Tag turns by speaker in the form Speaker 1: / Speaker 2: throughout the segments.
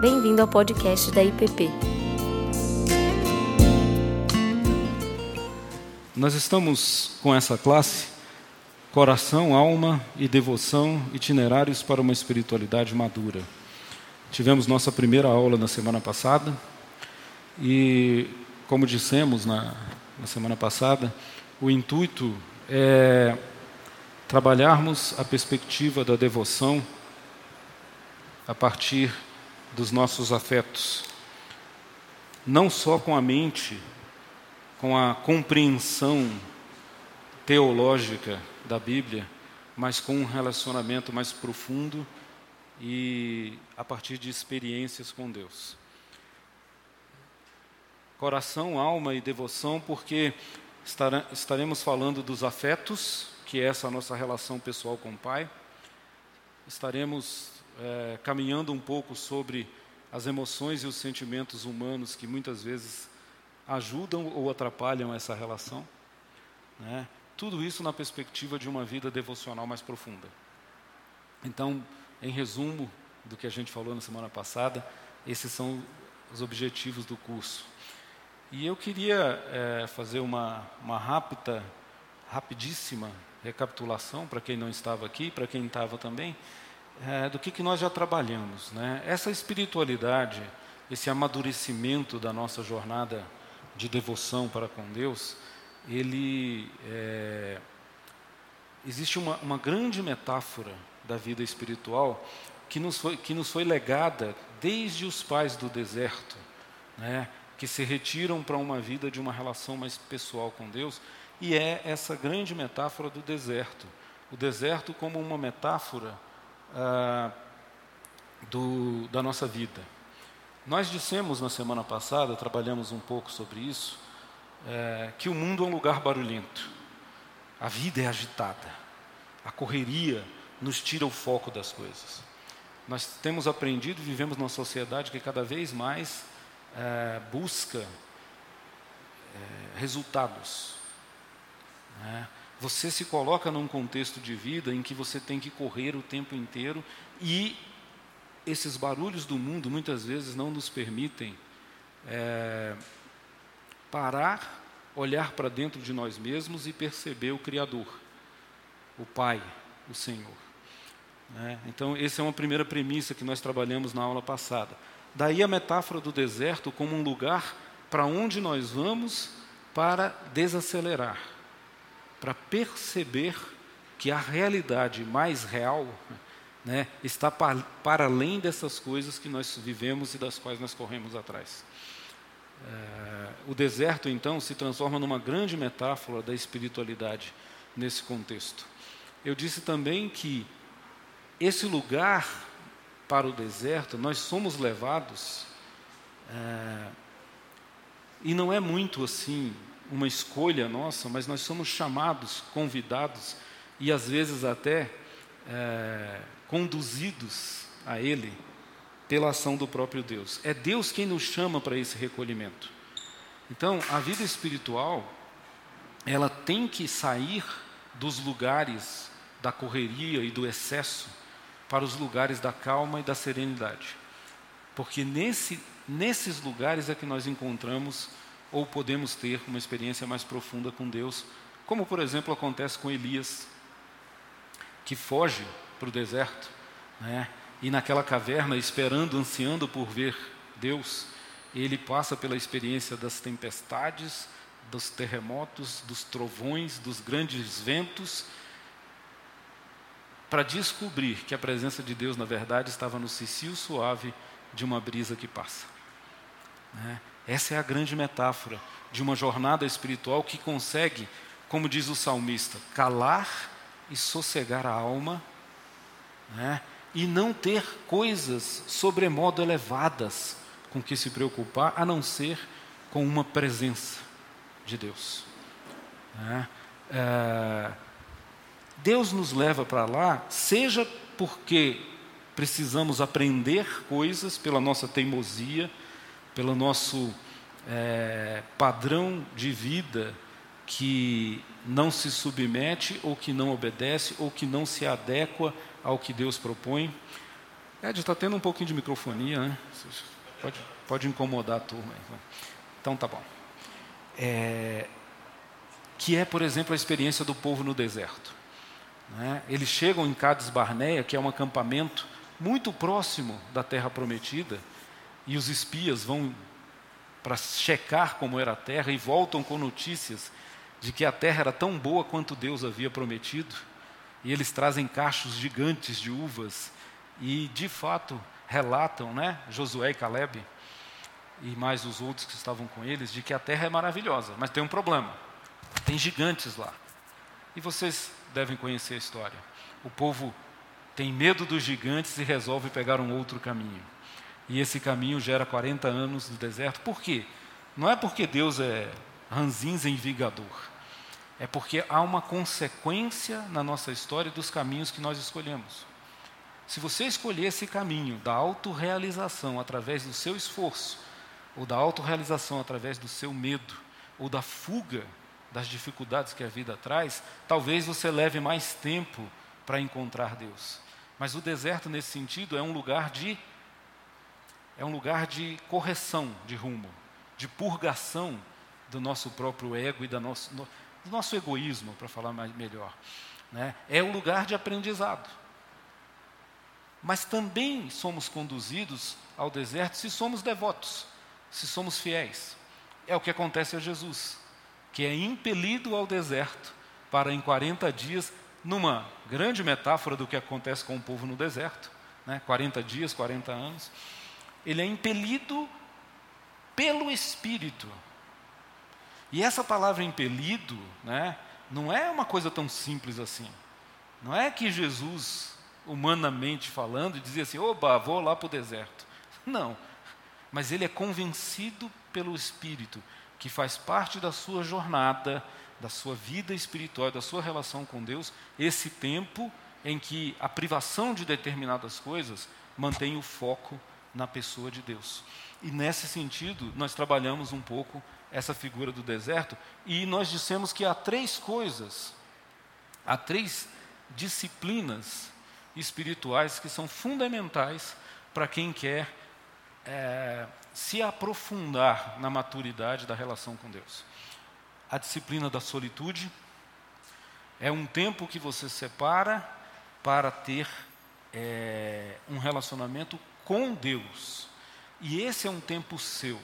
Speaker 1: Bem-vindo ao podcast da IPP.
Speaker 2: Nós estamos com essa classe Coração, Alma e Devoção Itinerários para uma Espiritualidade Madura. Tivemos nossa primeira aula na semana passada e, como dissemos na, na semana passada, o intuito é trabalharmos a perspectiva da devoção a partir dos nossos afetos, não só com a mente, com a compreensão teológica da Bíblia, mas com um relacionamento mais profundo e a partir de experiências com Deus. Coração, alma e devoção, porque estaremos falando dos afetos, que é essa nossa relação pessoal com o Pai. Estaremos é, caminhando um pouco sobre as emoções e os sentimentos humanos que muitas vezes ajudam ou atrapalham essa relação. Né? Tudo isso na perspectiva de uma vida devocional mais profunda. Então, em resumo do que a gente falou na semana passada, esses são os objetivos do curso. E eu queria é, fazer uma, uma rápida, rapidíssima recapitulação para quem não estava aqui, para quem estava também, é, do que, que nós já trabalhamos. Né? Essa espiritualidade, esse amadurecimento da nossa jornada de devoção para com Deus, ele é, existe uma, uma grande metáfora da vida espiritual que nos foi, que nos foi legada desde os pais do deserto, né? que se retiram para uma vida de uma relação mais pessoal com Deus, e é essa grande metáfora do deserto. O deserto como uma metáfora ah, do, da nossa vida. Nós dissemos na semana passada, trabalhamos um pouco sobre isso, é, que o mundo é um lugar barulhento, a vida é agitada, a correria nos tira o foco das coisas. Nós temos aprendido, vivemos numa sociedade que cada vez mais é, busca é, resultados. Né? Você se coloca num contexto de vida em que você tem que correr o tempo inteiro e esses barulhos do mundo muitas vezes não nos permitem é, parar, olhar para dentro de nós mesmos e perceber o Criador, o Pai, o Senhor. Né? Então, essa é uma primeira premissa que nós trabalhamos na aula passada. Daí a metáfora do deserto como um lugar para onde nós vamos para desacelerar para perceber que a realidade mais real né, está para, para além dessas coisas que nós vivemos e das quais nós corremos atrás. É, o deserto, então, se transforma numa grande metáfora da espiritualidade nesse contexto. Eu disse também que esse lugar para o deserto, nós somos levados, é, e não é muito assim uma escolha nossa, mas nós somos chamados, convidados e às vezes até é, conduzidos a Ele pela ação do próprio Deus. É Deus quem nos chama para esse recolhimento. Então, a vida espiritual, ela tem que sair dos lugares da correria e do excesso para os lugares da calma e da serenidade. Porque nesse, nesses lugares é que nós encontramos ou podemos ter uma experiência mais profunda com Deus, como por exemplo acontece com Elias, que foge para o deserto, né? e naquela caverna, esperando, ansiando por ver Deus, ele passa pela experiência das tempestades, dos terremotos, dos trovões, dos grandes ventos, para descobrir que a presença de Deus, na verdade, estava no cicio suave de uma brisa que passa. Né? Essa é a grande metáfora de uma jornada espiritual que consegue, como diz o salmista, calar e sossegar a alma, né? e não ter coisas sobremodo elevadas com que se preocupar, a não ser com uma presença de Deus. Né? É, Deus nos leva para lá, seja porque precisamos aprender coisas pela nossa teimosia, pelo nosso é, padrão de vida que não se submete ou que não obedece ou que não se adequa ao que Deus propõe, Ed, está tendo um pouquinho de microfonia, né? Pode, pode incomodar a turma. Então tá bom. É, que é, por exemplo, a experiência do povo no deserto. Né? Eles chegam em Cades Barneia, que é um acampamento muito próximo da terra prometida, e os espias vão para checar como era a terra e voltam com notícias de que a terra era tão boa quanto Deus havia prometido. E eles trazem cachos gigantes de uvas e, de fato, relatam, né, Josué e Caleb e mais os outros que estavam com eles, de que a terra é maravilhosa, mas tem um problema. Tem gigantes lá. E vocês devem conhecer a história. O povo tem medo dos gigantes e resolve pegar um outro caminho. E esse caminho gera 40 anos no deserto. Por quê? Não é porque Deus é ranzinza e vingador. É porque há uma consequência na nossa história dos caminhos que nós escolhemos. Se você escolher esse caminho da autorrealização através do seu esforço, ou da autorrealização através do seu medo, ou da fuga das dificuldades que a vida traz, talvez você leve mais tempo para encontrar Deus. Mas o deserto, nesse sentido, é um lugar de é um lugar de correção de rumo, de purgação do nosso próprio ego e da nosso, do nosso egoísmo, para falar mais, melhor. Né? É o lugar de aprendizado. Mas também somos conduzidos ao deserto se somos devotos, se somos fiéis. É o que acontece a Jesus, que é impelido ao deserto para em 40 dias, numa grande metáfora do que acontece com o povo no deserto, né? 40 dias, 40 anos, ele é impelido pelo Espírito e essa palavra impelido, né, não é uma coisa tão simples assim. Não é que Jesus, humanamente falando, dizia assim: oba, vou lá para o deserto. Não. Mas ele é convencido pelo Espírito, que faz parte da sua jornada, da sua vida espiritual, da sua relação com Deus, esse tempo em que a privação de determinadas coisas mantém o foco na pessoa de Deus. E nesse sentido, nós trabalhamos um pouco essa figura do deserto, e nós dissemos que há três coisas, há três disciplinas espirituais que são fundamentais para quem quer é, se aprofundar na maturidade da relação com Deus. A disciplina da solitude é um tempo que você separa para ter é, um relacionamento com Deus. E esse é um tempo seu.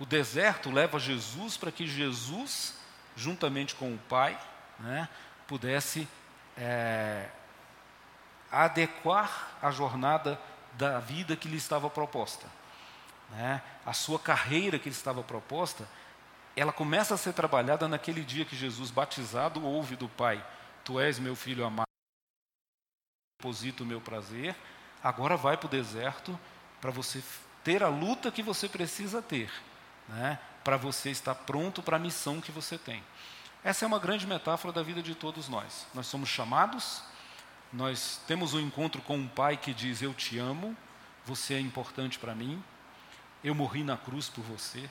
Speaker 2: O deserto leva Jesus para que Jesus, juntamente com o Pai, né, pudesse é, adequar a jornada da vida que lhe estava proposta. Né? A sua carreira que lhe estava proposta, ela começa a ser trabalhada naquele dia que Jesus, batizado, ouve do Pai: Tu és meu filho amado, deposito o meu prazer. Agora vai para o deserto para você ter a luta que você precisa ter né, para você estar pronto para a missão que você tem. Essa é uma grande metáfora da vida de todos nós. Nós somos chamados, nós temos um encontro com um pai que diz: Eu te amo, você é importante para mim, eu morri na cruz por você.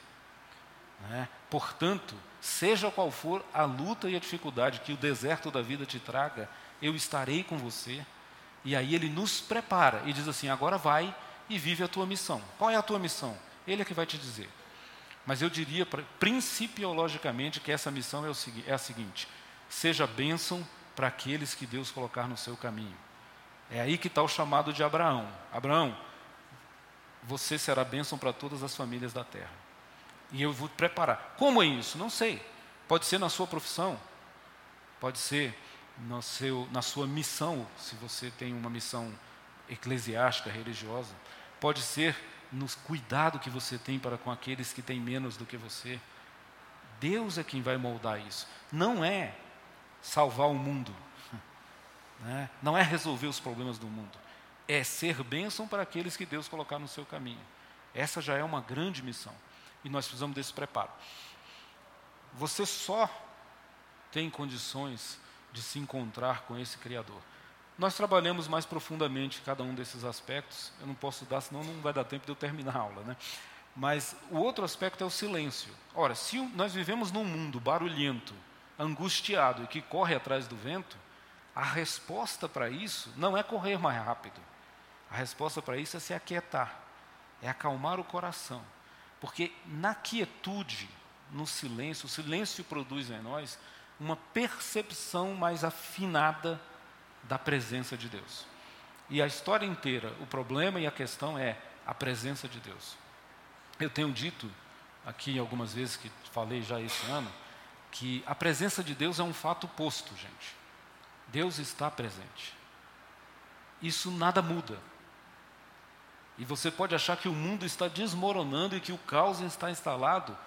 Speaker 2: Né? Portanto, seja qual for a luta e a dificuldade que o deserto da vida te traga, eu estarei com você. E aí ele nos prepara e diz assim: agora vai e vive a tua missão. Qual é a tua missão? Ele é que vai te dizer. Mas eu diria, principiologicamente, que essa missão é, o, é a seguinte: seja bênção para aqueles que Deus colocar no seu caminho. É aí que está o chamado de Abraão. Abraão, você será bênção para todas as famílias da terra. E eu vou preparar. Como é isso? Não sei. Pode ser na sua profissão, pode ser no seu, na sua missão, se você tem uma missão eclesiástica, religiosa, pode ser no cuidado que você tem para com aqueles que têm menos do que você. Deus é quem vai moldar isso. Não é salvar o mundo, né? não é resolver os problemas do mundo, é ser bênção para aqueles que Deus colocar no seu caminho. Essa já é uma grande missão e nós precisamos desse preparo. Você só tem condições de se encontrar com esse Criador nós trabalhamos mais profundamente cada um desses aspectos. Eu não posso dar, senão não vai dar tempo de eu terminar a aula. Né? Mas o outro aspecto é o silêncio. Ora, se nós vivemos num mundo barulhento, angustiado e que corre atrás do vento, a resposta para isso não é correr mais rápido. A resposta para isso é se aquietar, é acalmar o coração. Porque na quietude, no silêncio, o silêncio produz em nós uma percepção mais afinada da presença de Deus. E a história inteira, o problema e a questão é a presença de Deus. Eu tenho dito aqui algumas vezes que falei já esse ano que a presença de Deus é um fato posto, gente. Deus está presente. Isso nada muda. E você pode achar que o mundo está desmoronando e que o caos está instalado,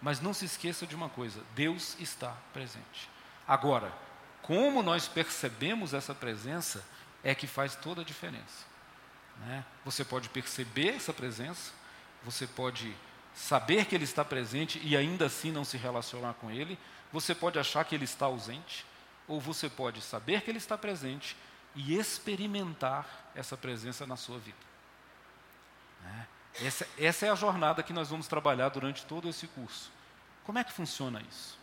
Speaker 2: mas não se esqueça de uma coisa: Deus está presente. Agora, como nós percebemos essa presença é que faz toda a diferença. Né? Você pode perceber essa presença, você pode saber que Ele está presente e ainda assim não se relacionar com Ele, você pode achar que Ele está ausente, ou você pode saber que Ele está presente e experimentar essa presença na sua vida. Né? Essa, essa é a jornada que nós vamos trabalhar durante todo esse curso. Como é que funciona isso?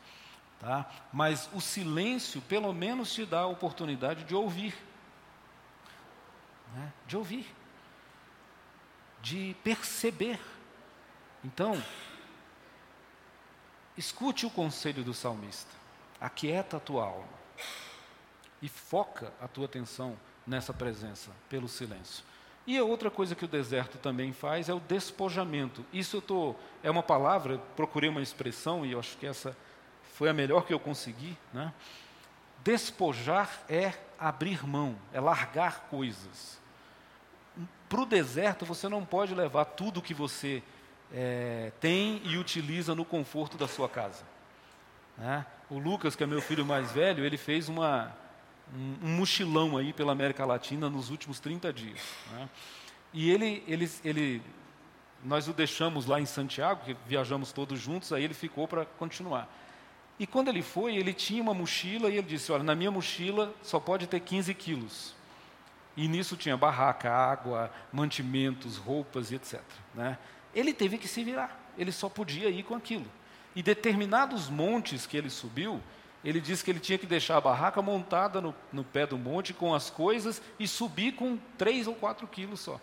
Speaker 2: Tá? Mas o silêncio, pelo menos, te dá a oportunidade de ouvir. Né? De ouvir. De perceber. Então, escute o conselho do salmista. Aquieta a tua alma. E foca a tua atenção nessa presença, pelo silêncio. E a outra coisa que o deserto também faz é o despojamento. Isso eu tô, é uma palavra, procurei uma expressão e eu acho que essa foi a melhor que eu consegui. Né? Despojar é abrir mão, é largar coisas. Para o deserto você não pode levar tudo que você é, tem e utiliza no conforto da sua casa. Né? O Lucas, que é meu filho mais velho, ele fez uma, um, mochilão aí pela América Latina nos últimos 30 dias. Né? E ele, ele, ele, nós o deixamos lá em Santiago, que viajamos todos juntos, aí ele ficou para continuar. E quando ele foi, ele tinha uma mochila e ele disse: Olha, na minha mochila só pode ter 15 quilos. E nisso tinha barraca, água, mantimentos, roupas e etc. Né? Ele teve que se virar, ele só podia ir com aquilo. E determinados montes que ele subiu, ele disse que ele tinha que deixar a barraca montada no, no pé do monte com as coisas e subir com três ou quatro quilos só.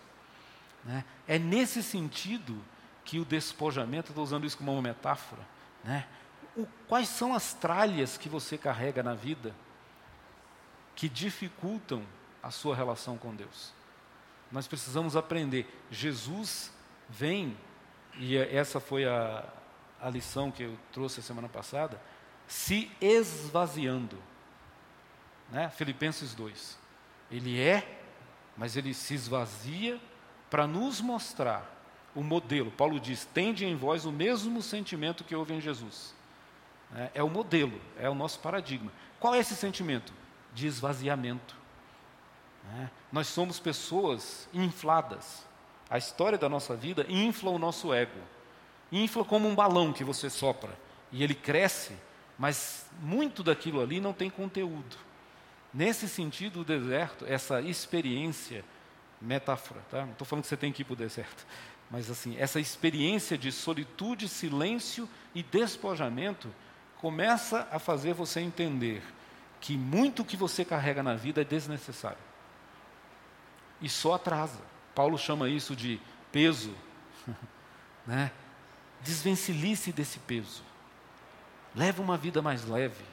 Speaker 2: Né? É nesse sentido que o despojamento, estou usando isso como uma metáfora, né? o, quais são as tralhas que você carrega na vida que dificultam a sua relação com Deus? Nós precisamos aprender. Jesus vem, e essa foi a, a lição que eu trouxe a semana passada se esvaziando. Né? Filipenses 2. Ele é, mas ele se esvazia para nos mostrar o modelo. Paulo diz: tende em vós o mesmo sentimento que houve em Jesus. É, é o modelo, é o nosso paradigma. Qual é esse sentimento? De esvaziamento. É, nós somos pessoas infladas. A história da nossa vida infla o nosso ego. Infla como um balão que você sopra. E ele cresce mas muito daquilo ali não tem conteúdo. Nesse sentido, o deserto, essa experiência, metáfora, tá? não estou falando que você tem que ir para o deserto, mas assim, essa experiência de solitude, silêncio e despojamento começa a fazer você entender que muito que você carrega na vida é desnecessário e só atrasa. Paulo chama isso de peso, né? Desvencilhe-se desse peso. Leve uma vida mais leve.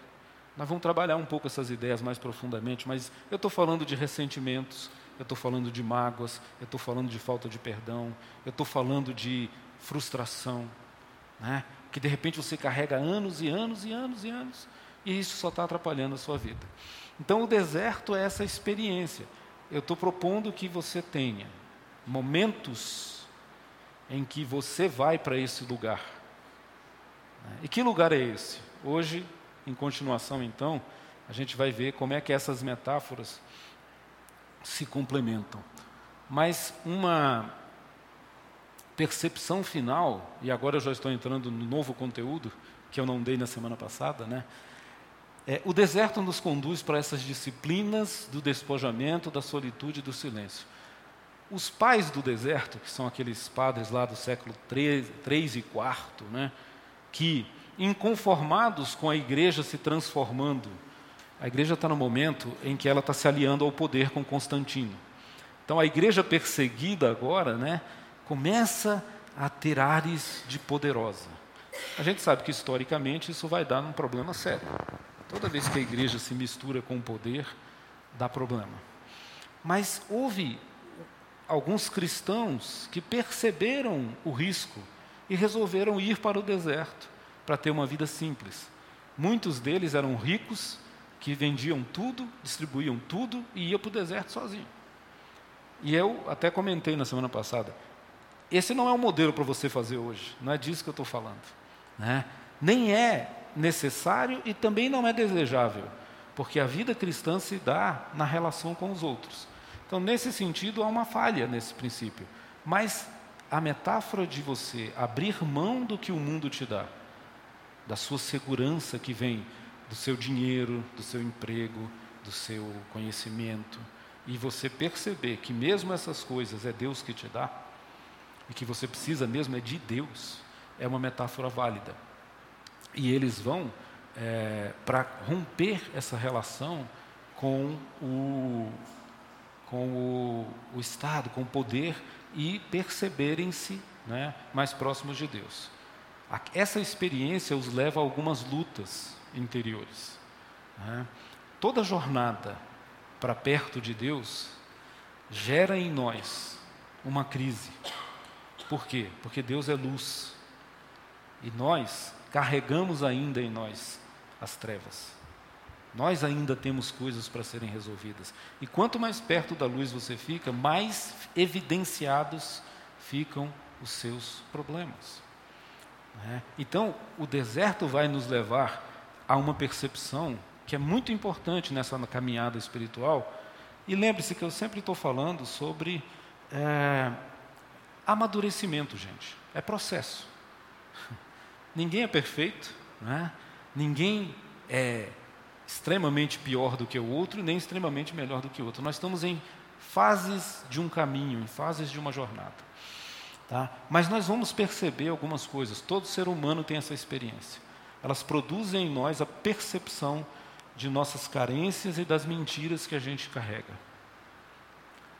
Speaker 2: Nós vamos trabalhar um pouco essas ideias mais profundamente, mas eu estou falando de ressentimentos, eu estou falando de mágoas, eu estou falando de falta de perdão, eu estou falando de frustração, né? que de repente você carrega anos e anos e anos e anos, e isso só está atrapalhando a sua vida. Então o deserto é essa experiência. Eu estou propondo que você tenha momentos em que você vai para esse lugar e que lugar é esse? Hoje, em continuação, então, a gente vai ver como é que essas metáforas se complementam. Mas uma percepção final, e agora eu já estou entrando no novo conteúdo que eu não dei na semana passada, né? É, o deserto nos conduz para essas disciplinas do despojamento, da solitude e do silêncio. Os pais do deserto, que são aqueles padres lá do século 3, 3 e 4, né? Que, inconformados com a igreja se transformando, a igreja está no momento em que ela está se aliando ao poder com Constantino. Então a igreja perseguida agora, né, começa a ter ares de poderosa. A gente sabe que historicamente isso vai dar um problema sério. Toda vez que a igreja se mistura com o poder, dá problema. Mas houve alguns cristãos que perceberam o risco e resolveram ir para o deserto para ter uma vida simples. Muitos deles eram ricos, que vendiam tudo, distribuíam tudo e iam para o deserto sozinho. E eu até comentei na semana passada, esse não é o modelo para você fazer hoje, não é disso que eu estou falando. Né? Nem é necessário e também não é desejável, porque a vida cristã se dá na relação com os outros. Então, nesse sentido, há uma falha nesse princípio. Mas a metáfora de você abrir mão do que o mundo te dá, da sua segurança que vem do seu dinheiro, do seu emprego, do seu conhecimento, e você perceber que mesmo essas coisas é Deus que te dá, e que você precisa mesmo é de Deus, é uma metáfora válida. E eles vão é, para romper essa relação com o, com o, o Estado, com o poder e perceberem-se né, mais próximos de Deus. Essa experiência os leva a algumas lutas interiores. Né? Toda jornada para perto de Deus gera em nós uma crise. Por quê? Porque Deus é luz. E nós carregamos ainda em nós as trevas. Nós ainda temos coisas para serem resolvidas. E quanto mais perto da luz você fica, mais evidenciados ficam os seus problemas. Né? Então, o deserto vai nos levar a uma percepção que é muito importante nessa caminhada espiritual. E lembre-se que eu sempre estou falando sobre é, amadurecimento, gente. É processo. Ninguém é perfeito, né? ninguém é extremamente pior do que o outro, nem extremamente melhor do que o outro. Nós estamos em fases de um caminho, em fases de uma jornada. Tá? Mas nós vamos perceber algumas coisas. Todo ser humano tem essa experiência. Elas produzem em nós a percepção de nossas carências e das mentiras que a gente carrega.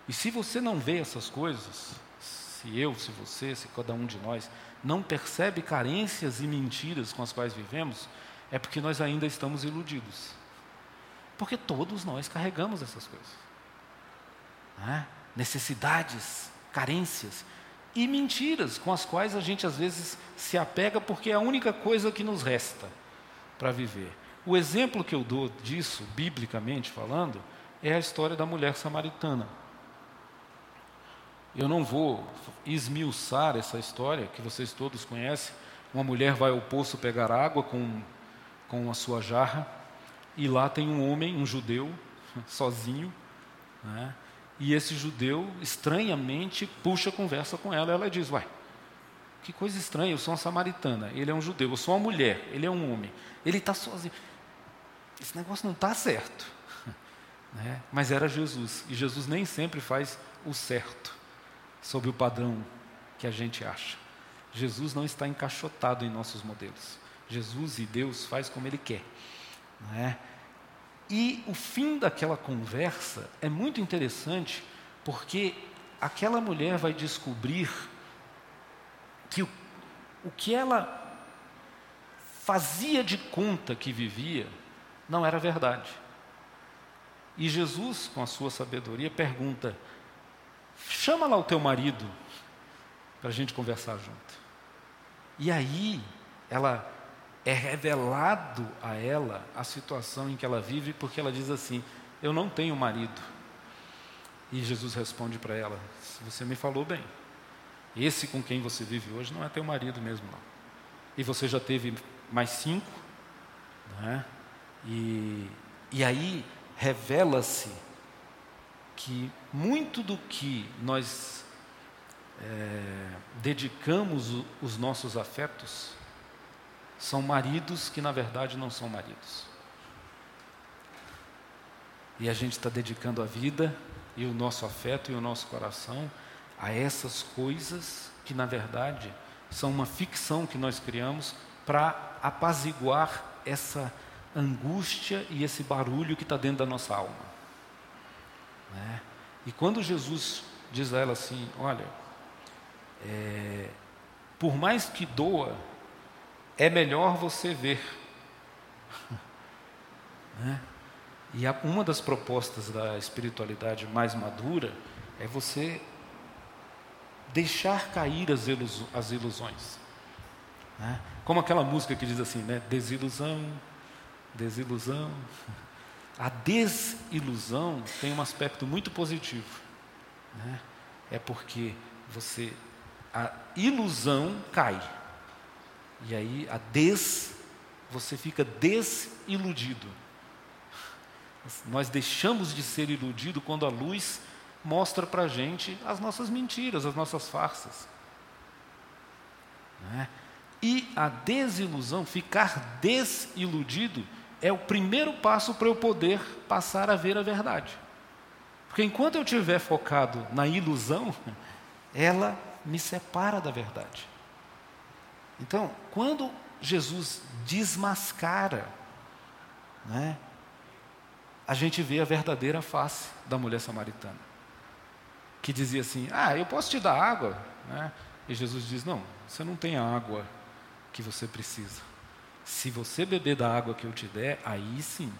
Speaker 2: E se você não vê essas coisas, se eu, se você, se cada um de nós não percebe carências e mentiras com as quais vivemos, é porque nós ainda estamos iludidos. Porque todos nós carregamos essas coisas. É? Necessidades, carências e mentiras com as quais a gente às vezes se apega porque é a única coisa que nos resta para viver. O exemplo que eu dou disso, biblicamente falando, é a história da mulher samaritana. Eu não vou esmiuçar essa história, que vocês todos conhecem. Uma mulher vai ao poço pegar água com, com a sua jarra, e lá tem um homem, um judeu, sozinho, né? E esse judeu, estranhamente, puxa a conversa com ela. Ela diz: Uai, que coisa estranha, eu sou uma samaritana, ele é um judeu, eu sou uma mulher, ele é um homem, ele está sozinho. Esse negócio não está certo. Né? Mas era Jesus, e Jesus nem sempre faz o certo, sob o padrão que a gente acha. Jesus não está encaixotado em nossos modelos. Jesus e Deus faz como Ele quer. Não é? E o fim daquela conversa é muito interessante, porque aquela mulher vai descobrir que o, o que ela fazia de conta que vivia não era verdade. E Jesus, com a sua sabedoria, pergunta: chama lá o teu marido para a gente conversar junto. E aí ela é revelado a ela a situação em que ela vive, porque ela diz assim: Eu não tenho marido. E Jesus responde para ela: Você me falou bem. Esse com quem você vive hoje não é teu marido mesmo, não. E você já teve mais cinco, não é? E, e aí revela-se que muito do que nós é, dedicamos os nossos afetos são maridos que na verdade não são maridos. E a gente está dedicando a vida e o nosso afeto e o nosso coração a essas coisas que na verdade são uma ficção que nós criamos para apaziguar essa angústia e esse barulho que está dentro da nossa alma. Né? E quando Jesus diz a ela assim: Olha, é, por mais que doa, é melhor você ver. né? E uma das propostas da espiritualidade mais madura é você deixar cair as, as ilusões. Né? Como aquela música que diz assim, né? Desilusão, desilusão. A desilusão tem um aspecto muito positivo. Né? É porque você a ilusão cai. E aí a des você fica desiludido. Nós deixamos de ser iludido quando a luz mostra para a gente as nossas mentiras, as nossas farsas. Né? E a desilusão, ficar desiludido, é o primeiro passo para eu poder passar a ver a verdade. Porque enquanto eu estiver focado na ilusão, ela me separa da verdade. Então, quando Jesus desmascara, né, a gente vê a verdadeira face da mulher samaritana, que dizia assim: Ah, eu posso te dar água? Né? E Jesus diz: Não, você não tem a água que você precisa. Se você beber da água que eu te der, aí sim,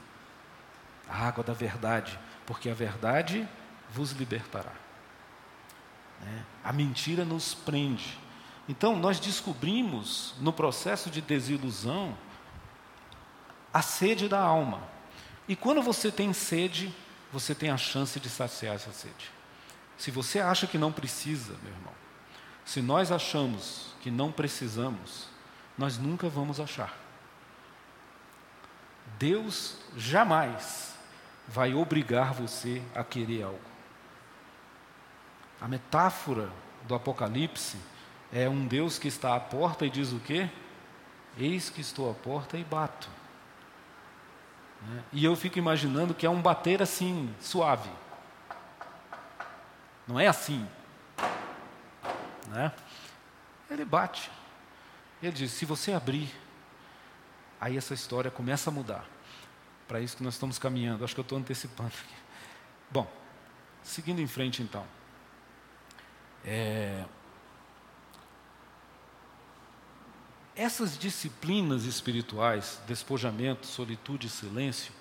Speaker 2: a água da verdade, porque a verdade vos libertará. Né? A mentira nos prende. Então, nós descobrimos no processo de desilusão a sede da alma. E quando você tem sede, você tem a chance de saciar essa sede. Se você acha que não precisa, meu irmão, se nós achamos que não precisamos, nós nunca vamos achar. Deus jamais vai obrigar você a querer algo. A metáfora do Apocalipse é um Deus que está à porta e diz o quê? Eis que estou à porta e bato. Né? E eu fico imaginando que é um bater assim, suave. Não é assim. Né? Ele bate. Ele diz: se você abrir, aí essa história começa a mudar. Para isso que nós estamos caminhando. Acho que eu estou antecipando aqui. Bom, seguindo em frente então. É, essas disciplinas espirituais, despojamento, solitude e silêncio,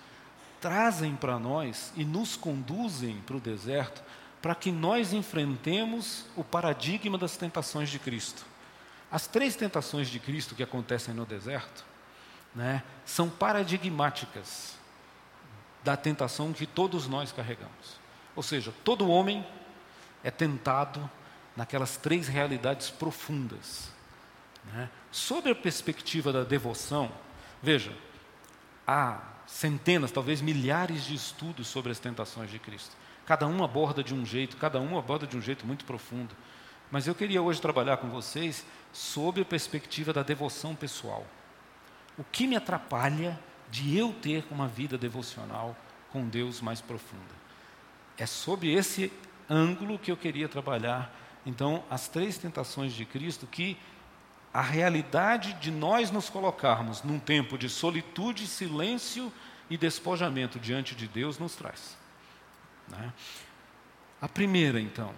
Speaker 2: trazem para nós e nos conduzem para o deserto para que nós enfrentemos o paradigma das tentações de Cristo. As três tentações de Cristo que acontecem no deserto né, são paradigmáticas da tentação que todos nós carregamos. Ou seja, todo homem é tentado naquelas três realidades profundas. Né? Sob a perspectiva da devoção, veja, há centenas, talvez milhares de estudos sobre as tentações de Cristo. Cada um aborda de um jeito, cada um aborda de um jeito muito profundo. Mas eu queria hoje trabalhar com vocês sob a perspectiva da devoção pessoal. O que me atrapalha de eu ter uma vida devocional com Deus mais profunda? É sob esse ângulo que eu queria trabalhar então, as três tentações de Cristo que a realidade de nós nos colocarmos num tempo de solitude, silêncio e despojamento diante de Deus nos traz. Né? A primeira, então,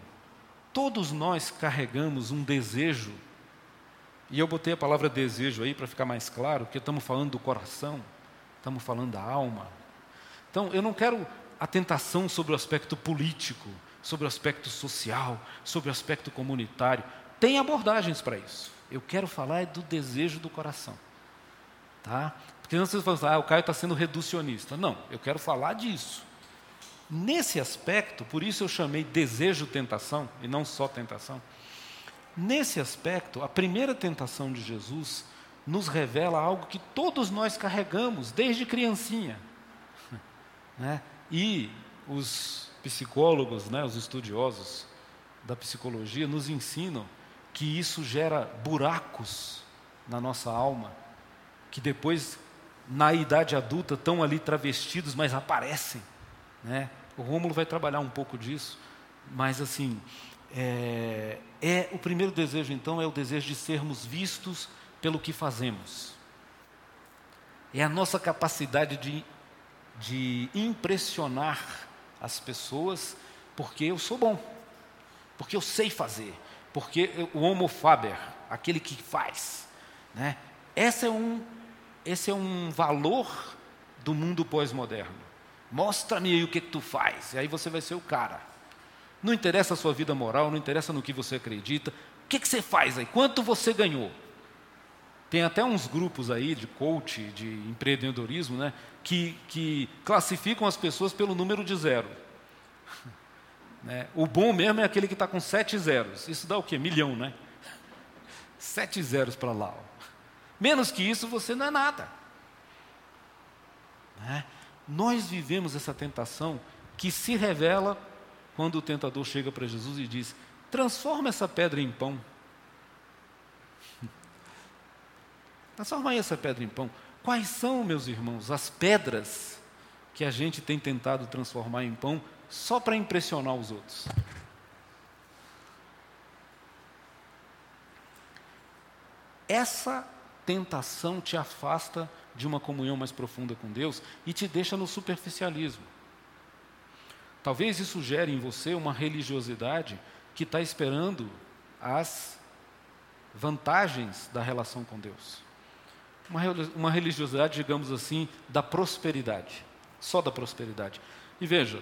Speaker 2: todos nós carregamos um desejo, e eu botei a palavra desejo aí para ficar mais claro, porque estamos falando do coração, estamos falando da alma. Então, eu não quero a tentação sobre o aspecto político, sobre o aspecto social, sobre o aspecto comunitário. Tem abordagens para isso. Eu quero falar é do desejo do coração. Tá? Porque não vocês falam ah, o Caio está sendo reducionista. Não, eu quero falar disso. Nesse aspecto, por isso eu chamei desejo tentação e não só tentação. Nesse aspecto, a primeira tentação de Jesus nos revela algo que todos nós carregamos desde criancinha. Né? E os psicólogos, né, os estudiosos da psicologia, nos ensinam que isso gera buracos na nossa alma, que depois, na idade adulta, estão ali travestidos, mas aparecem. Né? O Rômulo vai trabalhar um pouco disso, mas assim, é, é, o primeiro desejo então é o desejo de sermos vistos pelo que fazemos. É a nossa capacidade de, de impressionar as pessoas porque eu sou bom, porque eu sei fazer, porque o homo faber, aquele que faz. Né? Esse, é um, esse é um valor do mundo pós-moderno. Mostra-me aí o que, que tu faz, e aí você vai ser o cara. Não interessa a sua vida moral, não interessa no que você acredita. O que, que você faz aí? Quanto você ganhou? Tem até uns grupos aí de coach, de empreendedorismo, né, que, que classificam as pessoas pelo número de zero. Né? O bom mesmo é aquele que está com sete zeros. Isso dá o quê? Milhão, né? Sete zeros para lá. Ó. Menos que isso, você não é nada. Né? Nós vivemos essa tentação que se revela quando o tentador chega para Jesus e diz: transforma essa pedra em pão. Transforma essa pedra em pão. Quais são, meus irmãos, as pedras que a gente tem tentado transformar em pão só para impressionar os outros? Essa tentação te afasta de uma comunhão mais profunda com Deus e te deixa no superficialismo. Talvez isso gere em você uma religiosidade que está esperando as vantagens da relação com Deus uma, religiosidade, digamos assim, da prosperidade, só da prosperidade. E veja,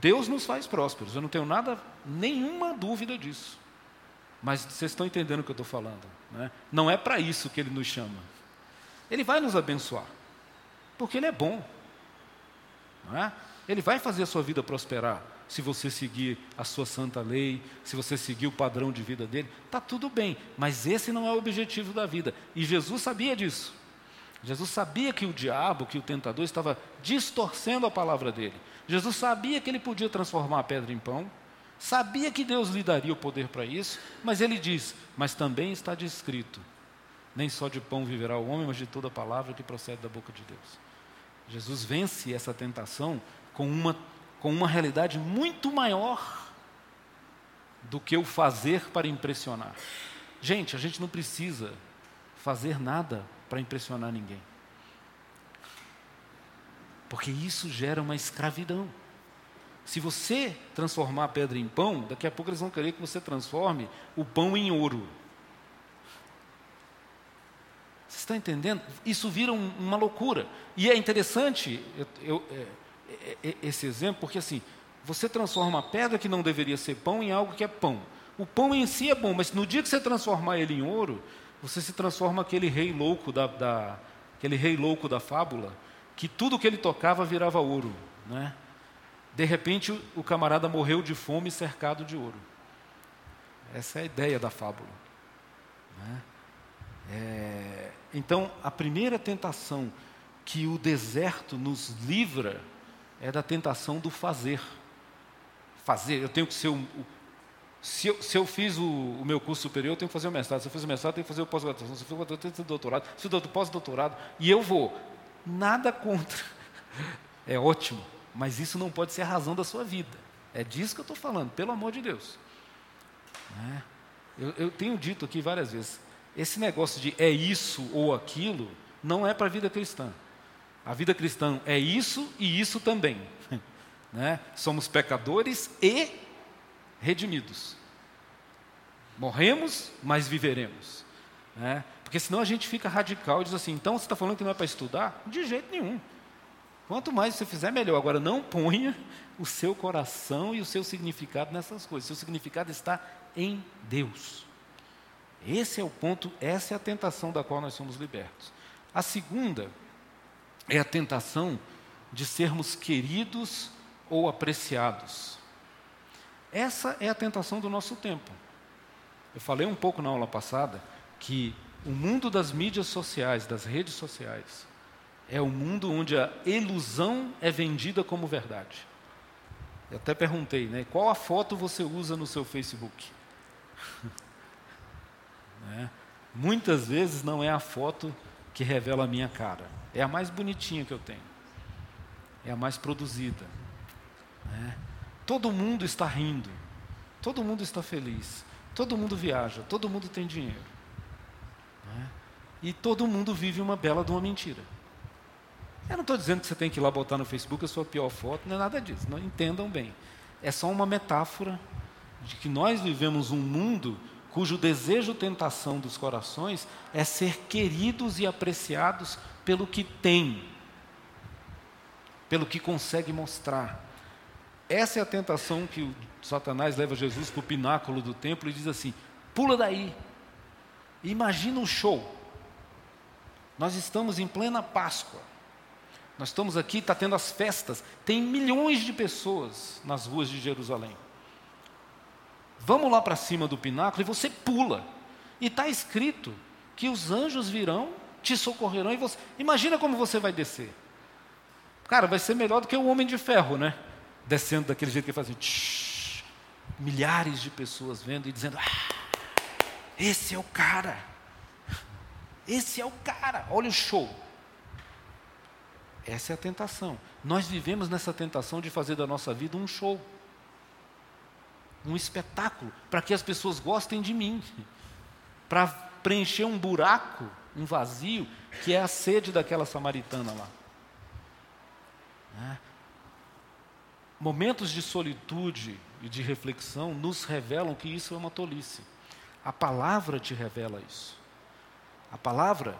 Speaker 2: Deus nos faz prósperos, eu não tenho nada, nenhuma dúvida disso. Mas vocês estão entendendo o que eu estou falando. Né? Não é para isso que Ele nos chama. Ele vai nos abençoar, porque Ele é bom. É? Ele vai fazer a sua vida prosperar se você seguir a sua santa lei, se você seguir o padrão de vida dele, está tudo bem, mas esse não é o objetivo da vida. E Jesus sabia disso. Jesus sabia que o diabo, que o tentador, estava distorcendo a palavra dele. Jesus sabia que ele podia transformar a pedra em pão, sabia que Deus lhe daria o poder para isso, mas ele diz: Mas também está descrito: Nem só de pão viverá o homem, mas de toda palavra que procede da boca de Deus. Jesus vence essa tentação com uma com uma realidade muito maior do que o fazer para impressionar. Gente, a gente não precisa fazer nada para impressionar ninguém. Porque isso gera uma escravidão. Se você transformar a pedra em pão, daqui a pouco eles vão querer que você transforme o pão em ouro. Você está entendendo? Isso vira um, uma loucura. E é interessante, eu, eu, é, esse exemplo, porque assim, você transforma a pedra que não deveria ser pão em algo que é pão. O pão em si é bom, mas no dia que você transformar ele em ouro, você se transforma aquele rei louco da, da aquele rei louco da fábula, que tudo que ele tocava virava ouro, né? De repente o, o camarada morreu de fome cercado de ouro. Essa é a ideia da fábula. Né? É, então, a primeira tentação que o deserto nos livra é da tentação do fazer. Fazer, eu tenho que ser um. Se eu, se eu fiz o, o, meu curso superior, eu tenho que fazer o mestrado. Se eu fiz o mestrado, eu tenho que fazer o pós-graduação. Se eu fiz o o doutorado. Se eu pós-doutorado, e eu vou. Nada contra. É ótimo, mas isso não pode ser a razão da sua vida. É disso que eu estou falando, pelo amor de Deus. É. Eu, eu tenho dito aqui várias vezes: esse negócio de é isso ou aquilo não é para a vida cristã. A vida cristã é isso e isso também. Né? Somos pecadores e redimidos. Morremos, mas viveremos. Né? Porque senão a gente fica radical e diz assim: então você está falando que não é para estudar? De jeito nenhum. Quanto mais você fizer, melhor. Agora, não ponha o seu coração e o seu significado nessas coisas. Seu significado está em Deus. Esse é o ponto, essa é a tentação da qual nós somos libertos. A segunda é a tentação de sermos queridos ou apreciados. Essa é a tentação do nosso tempo. Eu falei um pouco na aula passada que o mundo das mídias sociais, das redes sociais, é o mundo onde a ilusão é vendida como verdade. Eu até perguntei, né? Qual a foto você usa no seu Facebook? né? Muitas vezes não é a foto que revela a minha cara. É a mais bonitinha que eu tenho. É a mais produzida. Né? Todo mundo está rindo. Todo mundo está feliz. Todo mundo viaja. Todo mundo tem dinheiro. E todo mundo vive uma bela de uma mentira. Eu não estou dizendo que você tem que ir lá botar no Facebook a sua pior foto, não é nada disso. Não entendam bem. é só uma metáfora de que nós vivemos um mundo cujo desejo tentação dos corações é ser queridos e apreciados pelo que tem, pelo que consegue mostrar. Essa é a tentação que o Satanás leva Jesus para o pináculo do templo e diz assim: pula daí, imagina um show. Nós estamos em plena Páscoa. Nós estamos aqui, está tendo as festas, tem milhões de pessoas nas ruas de Jerusalém. Vamos lá para cima do pináculo e você pula. E está escrito que os anjos virão, te socorrerão e você. Imagina como você vai descer. Cara, vai ser melhor do que o homem de ferro, né? Descendo daquele jeito que ele faz assim. Tsh, milhares de pessoas vendo e dizendo: ah, esse é o cara. Esse é o cara. Olha o show. Essa é a tentação. Nós vivemos nessa tentação de fazer da nossa vida um show um espetáculo, para que as pessoas gostem de mim, para preencher um buraco, um vazio, que é a sede daquela samaritana lá. É. Momentos de solitude e de reflexão nos revelam que isso é uma tolice. A palavra te revela isso. A palavra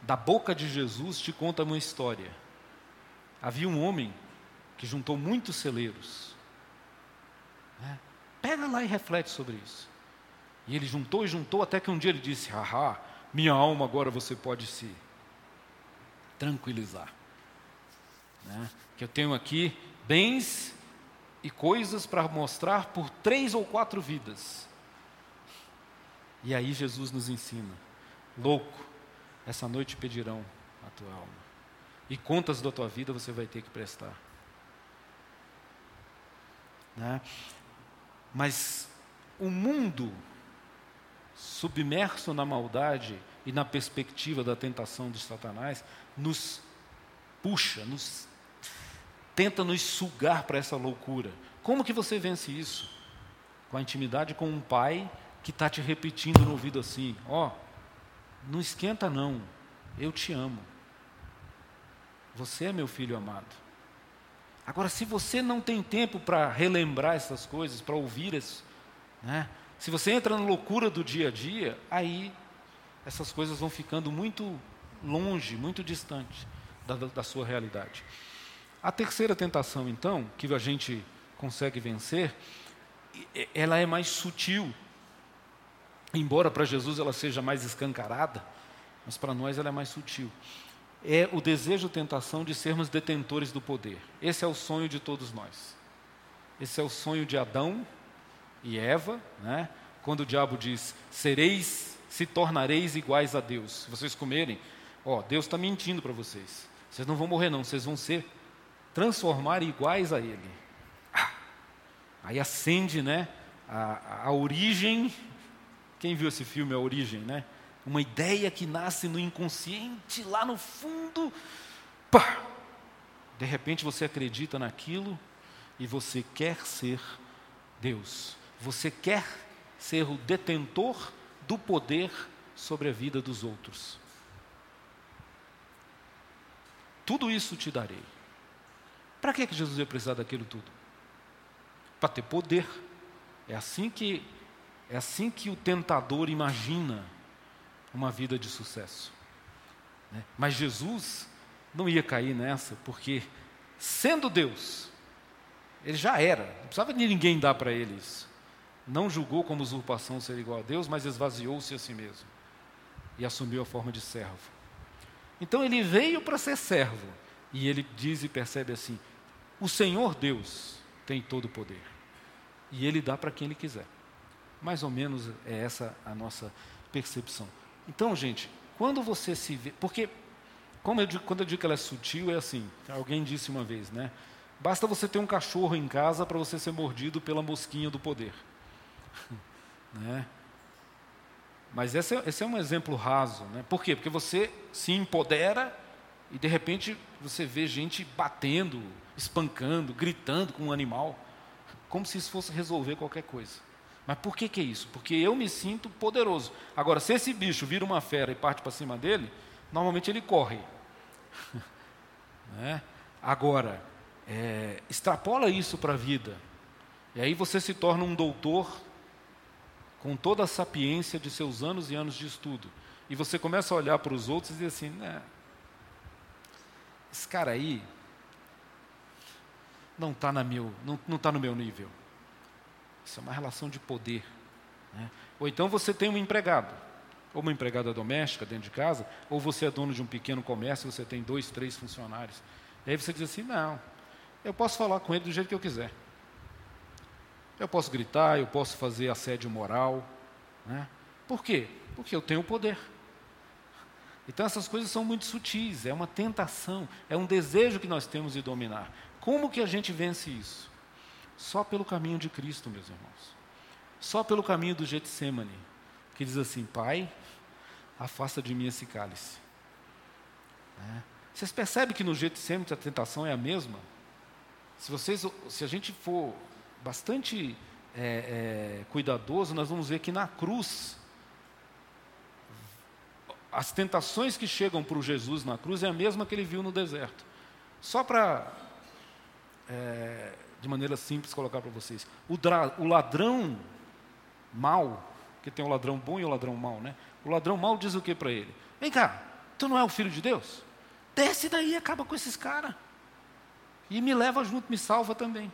Speaker 2: da boca de Jesus te conta uma história. Havia um homem que juntou muitos celeiros. Né? Pega lá e reflete sobre isso. E ele juntou e juntou até que um dia ele disse: Haha, minha alma agora você pode se tranquilizar. Né? Que eu tenho aqui bens e coisas para mostrar por três ou quatro vidas. E aí Jesus nos ensina: louco, essa noite pedirão a tua alma. E contas da tua vida você vai ter que prestar. Né? Mas o mundo submerso na maldade e na perspectiva da tentação de Satanás nos puxa, nos tenta nos sugar para essa loucura. Como que você vence isso? Com a intimidade com um pai que está te repetindo no ouvido assim: ó, oh, não esquenta não, eu te amo. Você é meu filho amado. Agora, se você não tem tempo para relembrar essas coisas, para ouvir isso, né? se você entra na loucura do dia a dia, aí essas coisas vão ficando muito longe, muito distante da, da sua realidade. A terceira tentação, então, que a gente consegue vencer, ela é mais sutil. Embora para Jesus ela seja mais escancarada, mas para nós ela é mais sutil é o desejo tentação de sermos detentores do poder. Esse é o sonho de todos nós. Esse é o sonho de Adão e Eva, né? quando o diabo diz: sereis, se tornareis iguais a Deus. Se vocês comerem, ó, Deus está mentindo para vocês. Vocês não vão morrer, não, vocês vão ser transformar iguais a Ele. Ah, aí acende né, a, a origem. Quem viu esse filme, A Origem, né? uma ideia que nasce no inconsciente, lá no fundo, pá! De repente você acredita naquilo e você quer ser Deus. Você quer ser o detentor do poder sobre a vida dos outros. Tudo isso te darei. Para que, Jesus ia precisar daquilo tudo? Para ter poder. É assim que é assim que o tentador imagina uma vida de sucesso. Né? Mas Jesus não ia cair nessa, porque, sendo Deus, ele já era, não precisava de ninguém dar para ele isso. Não julgou como usurpação ser igual a Deus, mas esvaziou-se a si mesmo e assumiu a forma de servo. Então ele veio para ser servo, e ele diz e percebe assim: o Senhor Deus tem todo o poder, e ele dá para quem ele quiser. Mais ou menos é essa a nossa percepção. Então, gente, quando você se vê. Porque, como eu digo, quando eu digo que ela é sutil, é assim. Alguém disse uma vez, né? Basta você ter um cachorro em casa para você ser mordido pela mosquinha do poder. né? Mas esse é, esse é um exemplo raso. Né? Por quê? Porque você se empodera e de repente você vê gente batendo, espancando, gritando com um animal, como se isso fosse resolver qualquer coisa. Mas por que, que é isso? Porque eu me sinto poderoso. Agora, se esse bicho vira uma fera e parte para cima dele, normalmente ele corre. né? Agora, é, extrapola isso para a vida. E aí você se torna um doutor com toda a sapiência de seus anos e anos de estudo. E você começa a olhar para os outros e dizer assim, né, esse cara aí não está não, não tá no meu nível. Isso é uma relação de poder. Né? Ou então você tem um empregado, ou uma empregada doméstica dentro de casa, ou você é dono de um pequeno comércio, você tem dois, três funcionários. E aí você diz assim: não, eu posso falar com ele do jeito que eu quiser. Eu posso gritar, eu posso fazer assédio moral. Né? Por quê? Porque eu tenho poder. Então essas coisas são muito sutis, é uma tentação, é um desejo que nós temos de dominar. Como que a gente vence isso? Só pelo caminho de Cristo, meus irmãos. Só pelo caminho do Getsemane, que diz assim: Pai, afasta de mim esse cálice. É. Vocês percebem que no Getsemane a tentação é a mesma? Se, vocês, se a gente for bastante é, é, cuidadoso, nós vamos ver que na cruz, as tentações que chegam para o Jesus na cruz é a mesma que ele viu no deserto. Só para, é, de maneira simples, colocar para vocês: o, o ladrão mau, que tem o ladrão bom e o ladrão mau, né? O ladrão mau diz o que para ele? Vem cá, tu não é o filho de Deus? Desce daí e acaba com esses caras. E me leva junto, me salva também.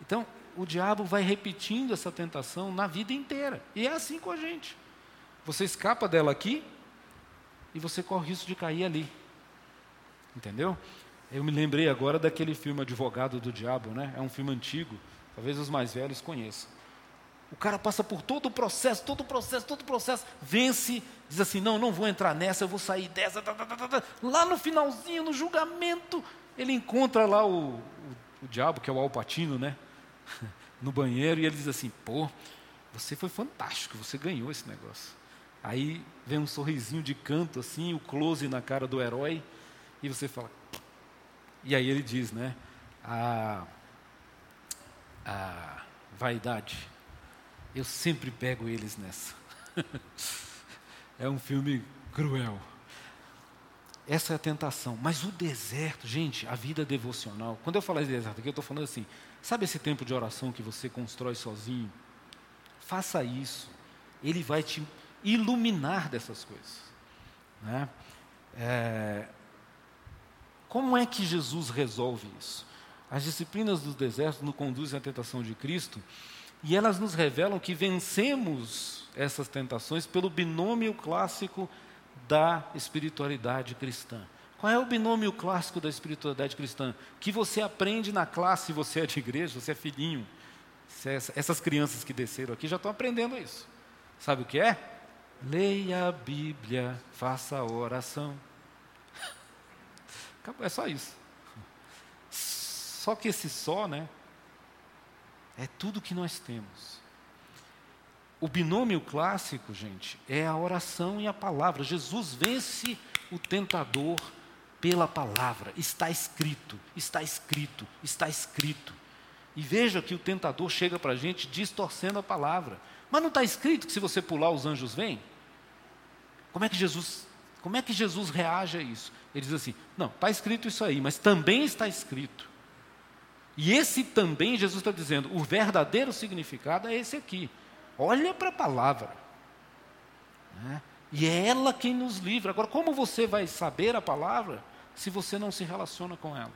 Speaker 2: Então, o diabo vai repetindo essa tentação na vida inteira. E é assim com a gente. Você escapa dela aqui e você corre o risco de cair ali. Entendeu? Eu me lembrei agora daquele filme Advogado do Diabo, né? É um filme antigo, talvez os mais velhos conheçam. O cara passa por todo o processo, todo o processo, todo o processo, vence, diz assim: não, não vou entrar nessa, eu vou sair dessa. Tá, tá, tá, tá, tá. Lá no finalzinho, no julgamento, ele encontra lá o, o, o diabo, que é o Alpatino, né? no banheiro, e ele diz assim: pô, você foi fantástico, você ganhou esse negócio. Aí vem um sorrisinho de canto, assim, o close na cara do herói, e você fala. E aí ele diz, né? A, a vaidade eu sempre pego eles nessa. é um filme cruel. Essa é a tentação. Mas o deserto, gente, a vida devocional. Quando eu falar de deserto aqui, eu estou falando assim: sabe esse tempo de oração que você constrói sozinho? Faça isso. Ele vai te iluminar dessas coisas. Né? É... Como é que Jesus resolve isso? As disciplinas do deserto nos conduzem à tentação de Cristo e elas nos revelam que vencemos essas tentações pelo binômio clássico da espiritualidade cristã. Qual é o binômio clássico da espiritualidade cristã? Que você aprende na classe, você é de igreja, você é filhinho. É essas crianças que desceram aqui já estão aprendendo isso. Sabe o que é? Leia a Bíblia, faça a oração. É só isso. Só que esse só, né? É tudo que nós temos. O binômio clássico, gente, é a oração e a palavra. Jesus vence o tentador pela palavra. Está escrito, está escrito, está escrito. E veja que o tentador chega para a gente distorcendo a palavra. Mas não está escrito que se você pular os anjos vêm? Como é que Jesus, como é que Jesus reage a isso? Ele diz assim: não, está escrito isso aí, mas também está escrito e esse também, Jesus está dizendo, o verdadeiro significado é esse aqui. Olha para a palavra. Né? E é ela quem nos livra. Agora, como você vai saber a palavra se você não se relaciona com ela?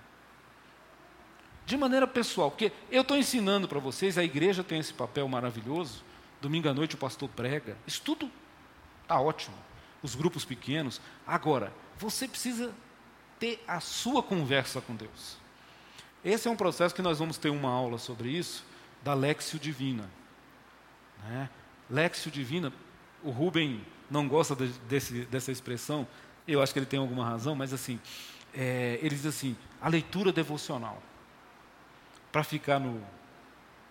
Speaker 2: De maneira pessoal, porque eu estou ensinando para vocês, a igreja tem esse papel maravilhoso. Domingo à noite o pastor prega. Isso tudo está ótimo. Os grupos pequenos. Agora, você precisa ter a sua conversa com Deus. Esse é um processo que nós vamos ter uma aula sobre isso, da Lexio Divina. Né? Lexio Divina, o Rubem não gosta de, desse, dessa expressão, eu acho que ele tem alguma razão, mas assim, é, ele diz assim, a leitura devocional, para ficar no,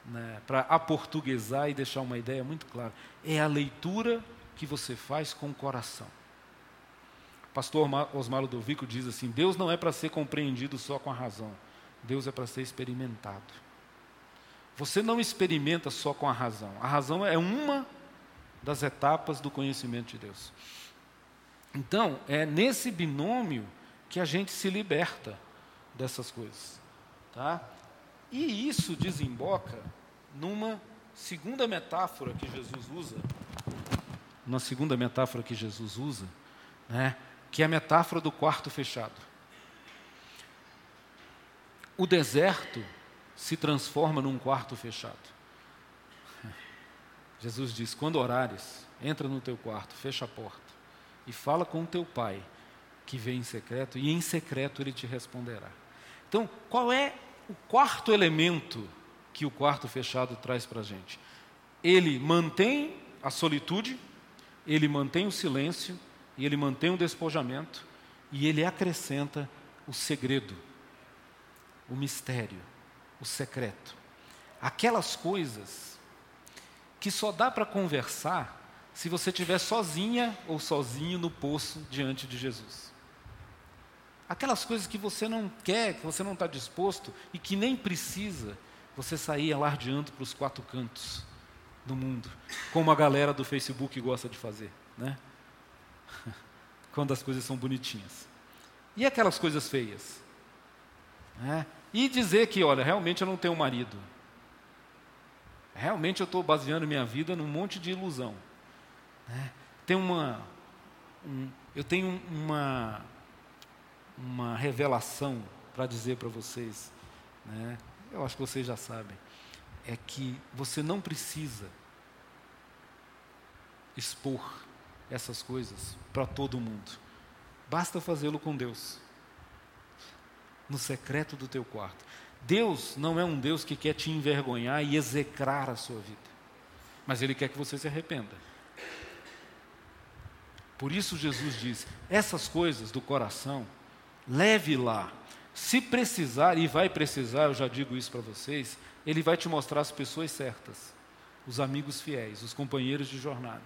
Speaker 2: né, para aportuguesar e deixar uma ideia muito clara, é a leitura que você faz com o coração. Pastor Osmar Ludovico diz assim: Deus não é para ser compreendido só com a razão, Deus é para ser experimentado. Você não experimenta só com a razão. A razão é uma das etapas do conhecimento de Deus. Então, é nesse binômio que a gente se liberta dessas coisas. Tá? E isso desemboca numa segunda metáfora que Jesus usa, uma segunda metáfora que Jesus usa, né, que é a metáfora do quarto fechado. O deserto se transforma num quarto fechado. Jesus diz: quando orares, entra no teu quarto, fecha a porta e fala com o teu pai, que vem em secreto, e em secreto ele te responderá. Então, qual é o quarto elemento que o quarto fechado traz para a gente? Ele mantém a solitude, ele mantém o silêncio, e ele mantém o despojamento, e ele acrescenta o segredo, o mistério, o secreto. Aquelas coisas que só dá para conversar se você estiver sozinha ou sozinho no poço diante de Jesus. Aquelas coisas que você não quer, que você não está disposto e que nem precisa você sair alardeando para os quatro cantos do mundo, como a galera do Facebook gosta de fazer, né? Quando as coisas são bonitinhas. E aquelas coisas feias? Né? E dizer que, olha, realmente eu não tenho marido. Realmente eu estou baseando minha vida num monte de ilusão. Né? Tem uma, um, eu tenho uma, uma revelação para dizer para vocês. Né? Eu acho que vocês já sabem. É que você não precisa expor essas coisas para todo mundo. Basta fazê-lo com Deus. No secreto do teu quarto. Deus não é um Deus que quer te envergonhar e execrar a sua vida. Mas Ele quer que você se arrependa. Por isso Jesus diz: essas coisas do coração, leve lá. Se precisar, e vai precisar, eu já digo isso para vocês, Ele vai te mostrar as pessoas certas, os amigos fiéis, os companheiros de jornada.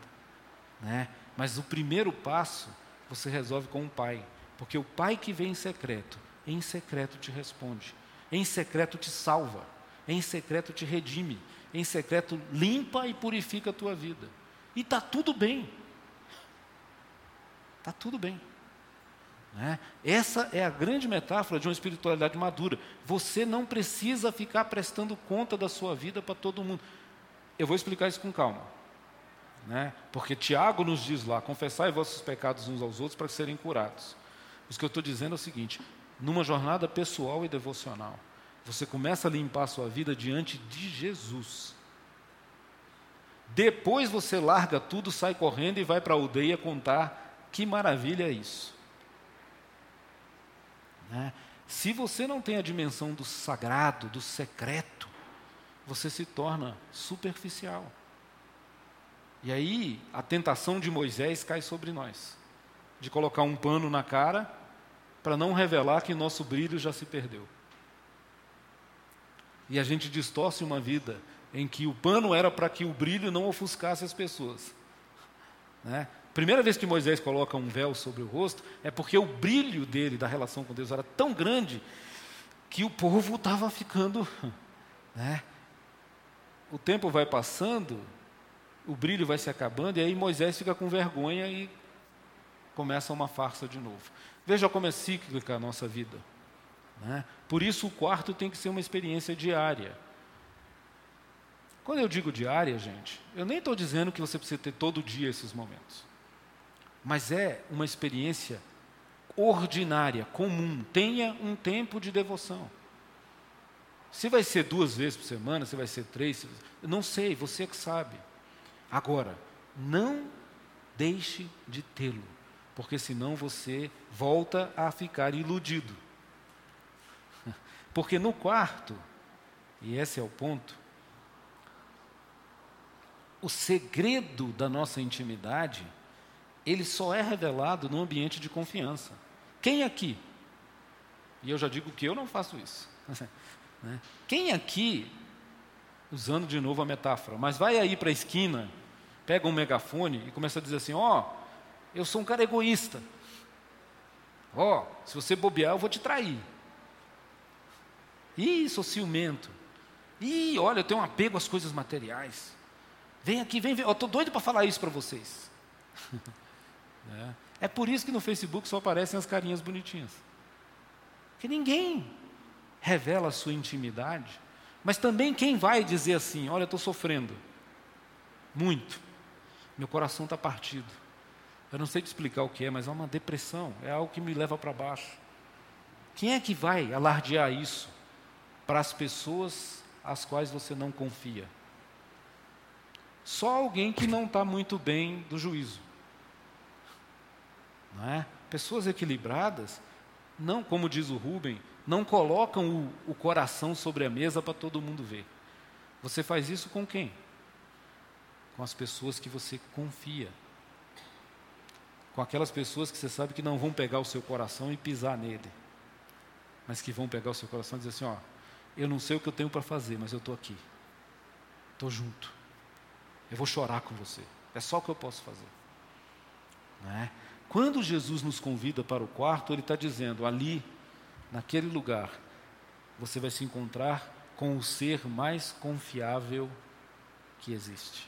Speaker 2: Né? Mas o primeiro passo você resolve com o Pai, porque o Pai que vem em secreto, em secreto te responde, em secreto te salva, em secreto te redime, em secreto limpa e purifica a tua vida. E está tudo bem. Está tudo bem. Né? Essa é a grande metáfora de uma espiritualidade madura. Você não precisa ficar prestando conta da sua vida para todo mundo. Eu vou explicar isso com calma. Né? Porque Tiago nos diz lá: confessai vossos pecados uns aos outros para serem curados. O que eu estou dizendo é o seguinte: numa jornada pessoal e devocional, você começa a limpar a sua vida diante de Jesus. Depois você larga tudo, sai correndo e vai para a aldeia contar que maravilha é isso. Né? Se você não tem a dimensão do sagrado, do secreto, você se torna superficial. E aí a tentação de Moisés cai sobre nós, de colocar um pano na cara para não revelar que nosso brilho já se perdeu. E a gente distorce uma vida em que o pano era para que o brilho não ofuscasse as pessoas. Né? Primeira vez que Moisés coloca um véu sobre o rosto é porque o brilho dele, da relação com Deus, era tão grande que o povo estava ficando. Né? O tempo vai passando, o brilho vai se acabando, e aí Moisés fica com vergonha e começa uma farsa de novo. Veja como é cíclica a nossa vida. Né? Por isso, o quarto tem que ser uma experiência diária. Quando eu digo diária, gente, eu nem estou dizendo que você precisa ter todo dia esses momentos mas é uma experiência ordinária, comum. Tenha um tempo de devoção. Se vai ser duas vezes por semana, se vai ser três, não sei, você que sabe. Agora, não deixe de tê-lo, porque senão você volta a ficar iludido. Porque no quarto, e esse é o ponto, o segredo da nossa intimidade ele só é revelado no ambiente de confiança. Quem aqui? E eu já digo que eu não faço isso. Né? Quem aqui, usando de novo a metáfora, mas vai aí para a esquina, pega um megafone e começa a dizer assim: Ó, oh, eu sou um cara egoísta. Ó, oh, se você bobear, eu vou te trair. Ih, sou ciumento. Ih, olha, eu tenho um apego às coisas materiais. Vem aqui, vem, vem. Eu estou doido para falar isso para vocês. É. é por isso que no Facebook só aparecem as carinhas bonitinhas. Que ninguém revela a sua intimidade Mas também quem vai dizer assim: olha, estou sofrendo muito, meu coração está partido. Eu não sei te explicar o que é, mas é uma depressão, é algo que me leva para baixo. Quem é que vai alardear isso para as pessoas às quais você não confia? Só alguém que não está muito bem do juízo. É? Pessoas equilibradas, não, como diz o Rubem, não colocam o, o coração sobre a mesa para todo mundo ver. Você faz isso com quem? Com as pessoas que você confia. Com aquelas pessoas que você sabe que não vão pegar o seu coração e pisar nele. Mas que vão pegar o seu coração e dizer assim: ó, eu não sei o que eu tenho para fazer, mas eu estou aqui. Estou junto. Eu vou chorar com você. É só o que eu posso fazer. Não é? Quando Jesus nos convida para o quarto, Ele está dizendo: ali, naquele lugar, você vai se encontrar com o ser mais confiável que existe.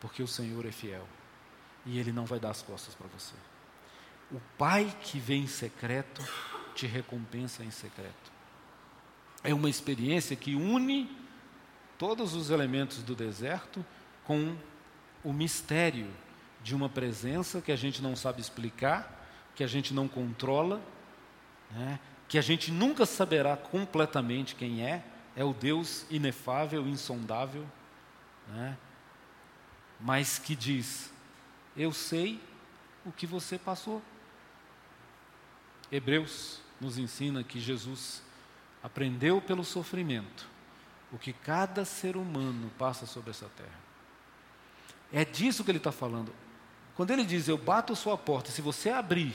Speaker 2: Porque o Senhor é fiel e Ele não vai dar as costas para você. O Pai que vem em secreto te recompensa em secreto. É uma experiência que une todos os elementos do deserto com o mistério de uma presença que a gente não sabe explicar, que a gente não controla, né? que a gente nunca saberá completamente quem é, é o Deus inefável, insondável, né? mas que diz: Eu sei o que você passou. Hebreus nos ensina que Jesus aprendeu pelo sofrimento o que cada ser humano passa sobre essa terra. É disso que ele está falando. Quando ele diz, eu bato a sua porta, se você abrir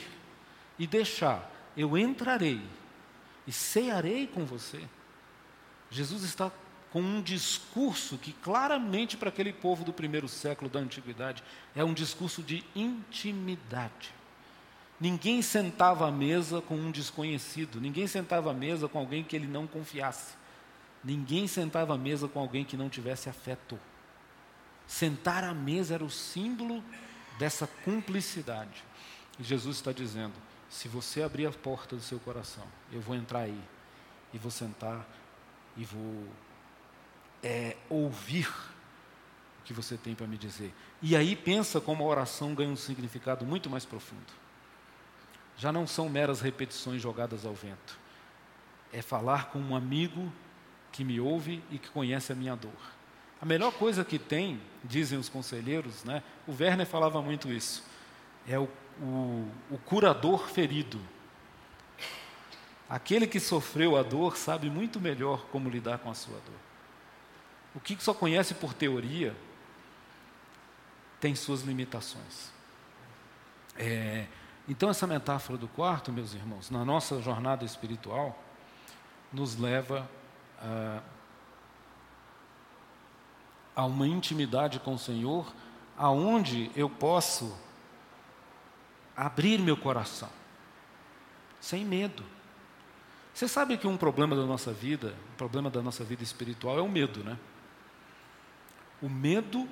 Speaker 2: e deixar, eu entrarei e cearei com você. Jesus está com um discurso que claramente para aquele povo do primeiro século da antiguidade é um discurso de intimidade. Ninguém sentava à mesa com um desconhecido, ninguém sentava à mesa com alguém que ele não confiasse. Ninguém sentava à mesa com alguém que não tivesse afeto. Sentar à mesa era o símbolo dessa cumplicidade. E Jesus está dizendo: se você abrir a porta do seu coração, eu vou entrar aí e vou sentar e vou é, ouvir o que você tem para me dizer. E aí pensa como a oração ganha um significado muito mais profundo. Já não são meras repetições jogadas ao vento. É falar com um amigo que me ouve e que conhece a minha dor. A melhor coisa que tem, dizem os conselheiros, né? o Werner falava muito isso, é o, o, o curador ferido. Aquele que sofreu a dor sabe muito melhor como lidar com a sua dor. O que só conhece por teoria tem suas limitações. É, então, essa metáfora do quarto, meus irmãos, na nossa jornada espiritual, nos leva a a uma intimidade com o Senhor, aonde eu posso abrir meu coração, sem medo. Você sabe que um problema da nossa vida, um problema da nossa vida espiritual é o medo, né? O medo,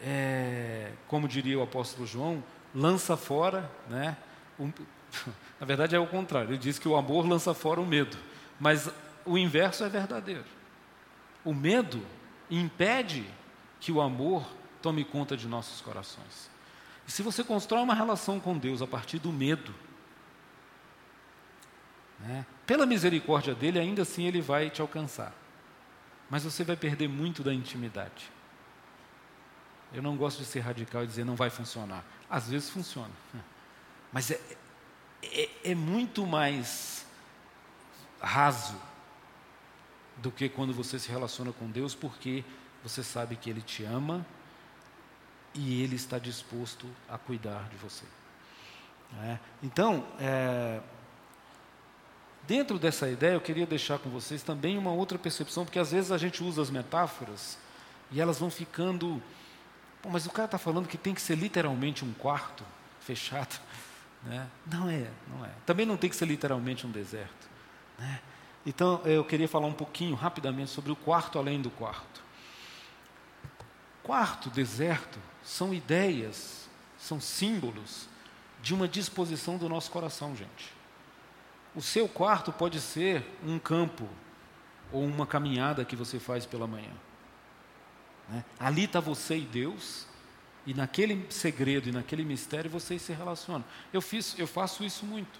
Speaker 2: é, como diria o apóstolo João, lança fora, né? Um, na verdade é o contrário, ele diz que o amor lança fora o medo, mas o inverso é verdadeiro. O medo impede que o amor tome conta de nossos corações. E se você constrói uma relação com Deus a partir do medo, né, pela misericórdia dele, ainda assim ele vai te alcançar. Mas você vai perder muito da intimidade. Eu não gosto de ser radical e dizer não vai funcionar. Às vezes funciona. Mas é, é, é muito mais raso do que quando você se relaciona com Deus, porque você sabe que Ele te ama e Ele está disposto a cuidar de você. É? Então, é, dentro dessa ideia, eu queria deixar com vocês também uma outra percepção, porque às vezes a gente usa as metáforas e elas vão ficando. Pô, mas o cara está falando que tem que ser literalmente um quarto fechado. Né? Não é, não é. Também não tem que ser literalmente um deserto. Né? Então, eu queria falar um pouquinho rapidamente sobre o quarto além do quarto. Quarto, deserto, são ideias, são símbolos de uma disposição do nosso coração, gente. O seu quarto pode ser um campo ou uma caminhada que você faz pela manhã. Né? Ali está você e Deus, e naquele segredo e naquele mistério vocês se relacionam. Eu, fiz, eu faço isso muito.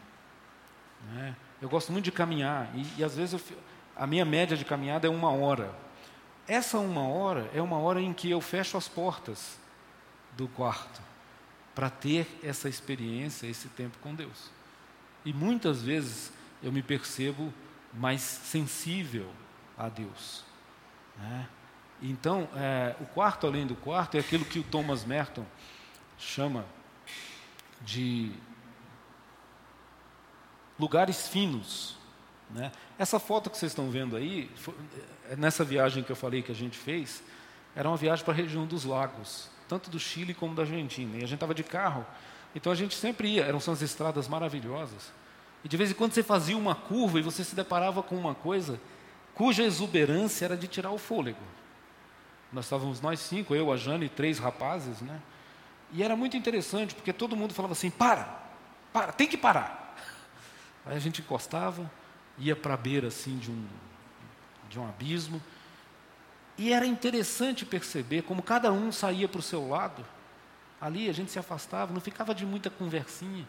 Speaker 2: Né? Eu gosto muito de caminhar, e, e às vezes eu, a minha média de caminhada é uma hora. Essa uma hora é uma hora em que eu fecho as portas do quarto para ter essa experiência, esse tempo com Deus. E muitas vezes eu me percebo mais sensível a Deus. Né? Então, é, o quarto além do quarto é aquilo que o Thomas Merton chama de lugares finos. Né? Essa foto que vocês estão vendo aí, é, nessa viagem que eu falei que a gente fez, era uma viagem para a região dos lagos, tanto do Chile como da Argentina. E a gente estava de carro, então a gente sempre ia, eram são as estradas maravilhosas. E de vez em quando você fazia uma curva e você se deparava com uma coisa cuja exuberância era de tirar o fôlego. Nós estávamos nós cinco, eu, a Jane e três rapazes, né? E era muito interessante, porque todo mundo falava assim: para, para, tem que parar. Aí a gente encostava, ia para a beira assim de um, de um abismo, e era interessante perceber como cada um saía para o seu lado. Ali a gente se afastava, não ficava de muita conversinha,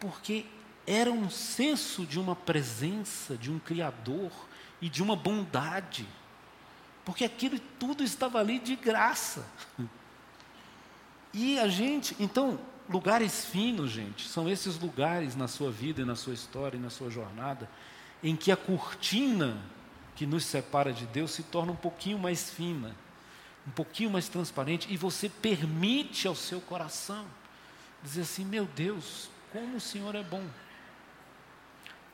Speaker 2: porque era um senso de uma presença, de um Criador e de uma bondade porque aquilo tudo estava ali de graça. E a gente, então, lugares finos, gente, são esses lugares na sua vida, na sua história, na sua jornada, em que a cortina que nos separa de Deus se torna um pouquinho mais fina, um pouquinho mais transparente, e você permite ao seu coração dizer assim: meu Deus, como o Senhor é bom.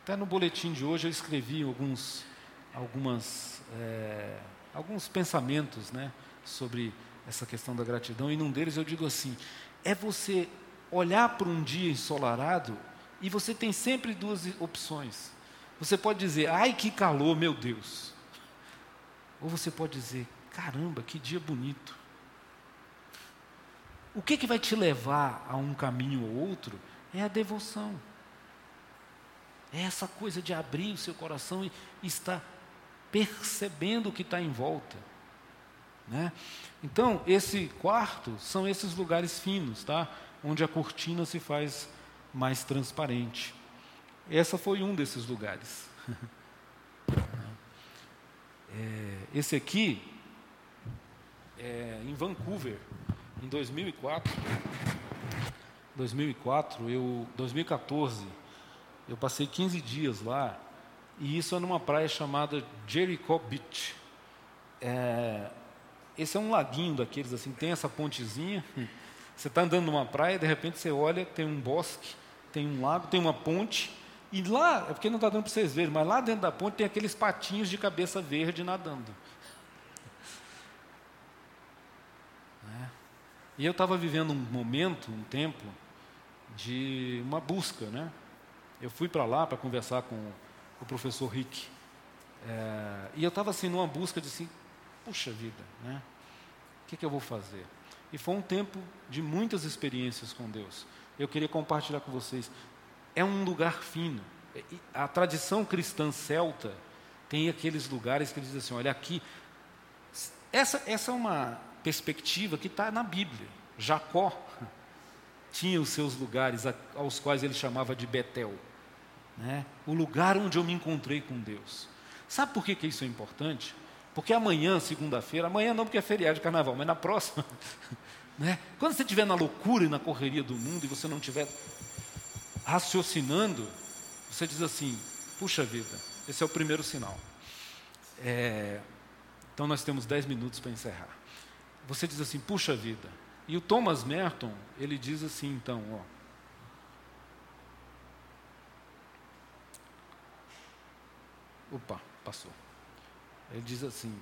Speaker 2: Até no boletim de hoje eu escrevi alguns, algumas. É, alguns pensamentos né, sobre essa questão da gratidão, e num deles eu digo assim: é você olhar para um dia ensolarado e você tem sempre duas opções. Você pode dizer, ai que calor, meu Deus. Ou você pode dizer, caramba, que dia bonito. O que, que vai te levar a um caminho ou outro é a devoção. É essa coisa de abrir o seu coração e estar percebendo o que está em volta. Né? Então, esse quarto são esses lugares finos, tá? Onde a cortina se faz mais transparente. Essa foi um desses lugares. é, esse aqui, é, em Vancouver, em 2004, 2004, eu, 2014, eu passei 15 dias lá e isso é numa praia chamada Jericho Beach. É, esse é um laguinho daqueles assim, tem essa pontezinha. Você está andando numa praia, de repente você olha, tem um bosque, tem um lago, tem uma ponte. E lá, é porque não está dando para vocês verem, mas lá dentro da ponte tem aqueles patinhos de cabeça verde nadando. É. E eu estava vivendo um momento, um tempo, de uma busca, né? Eu fui para lá para conversar com o professor Rick. É, e eu estava assim numa busca de assim, puxa vida, né? O que, que eu vou fazer? E foi um tempo de muitas experiências com Deus. Eu queria compartilhar com vocês. É um lugar fino. A tradição cristã celta tem aqueles lugares que diz assim, olha aqui. Essa, essa é uma perspectiva que está na Bíblia. Jacó tinha os seus lugares aos quais ele chamava de Betel né? o lugar onde eu me encontrei com Deus. Sabe por que, que isso é importante? Porque amanhã, segunda-feira, amanhã não porque é feriado de carnaval, mas na próxima, né? quando você estiver na loucura e na correria do mundo e você não estiver raciocinando, você diz assim: puxa vida, esse é o primeiro sinal. É, então nós temos dez minutos para encerrar. Você diz assim: puxa vida. E o Thomas Merton, ele diz assim, então, ó, Opa, passou. Ele diz assim: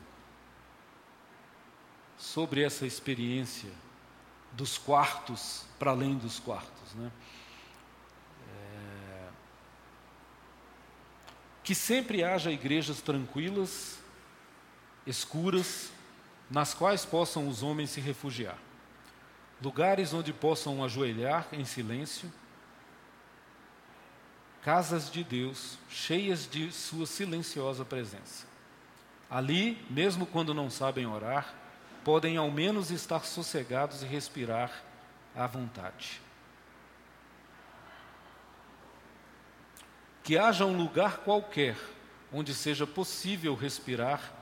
Speaker 2: sobre essa experiência dos quartos para além dos quartos, né? É, que sempre haja igrejas tranquilas, escuras, nas quais possam os homens se refugiar, lugares onde possam ajoelhar em silêncio casas de Deus, cheias de sua silenciosa presença. Ali, mesmo quando não sabem orar, podem ao menos estar sossegados e respirar à vontade. Que haja um lugar qualquer onde seja possível respirar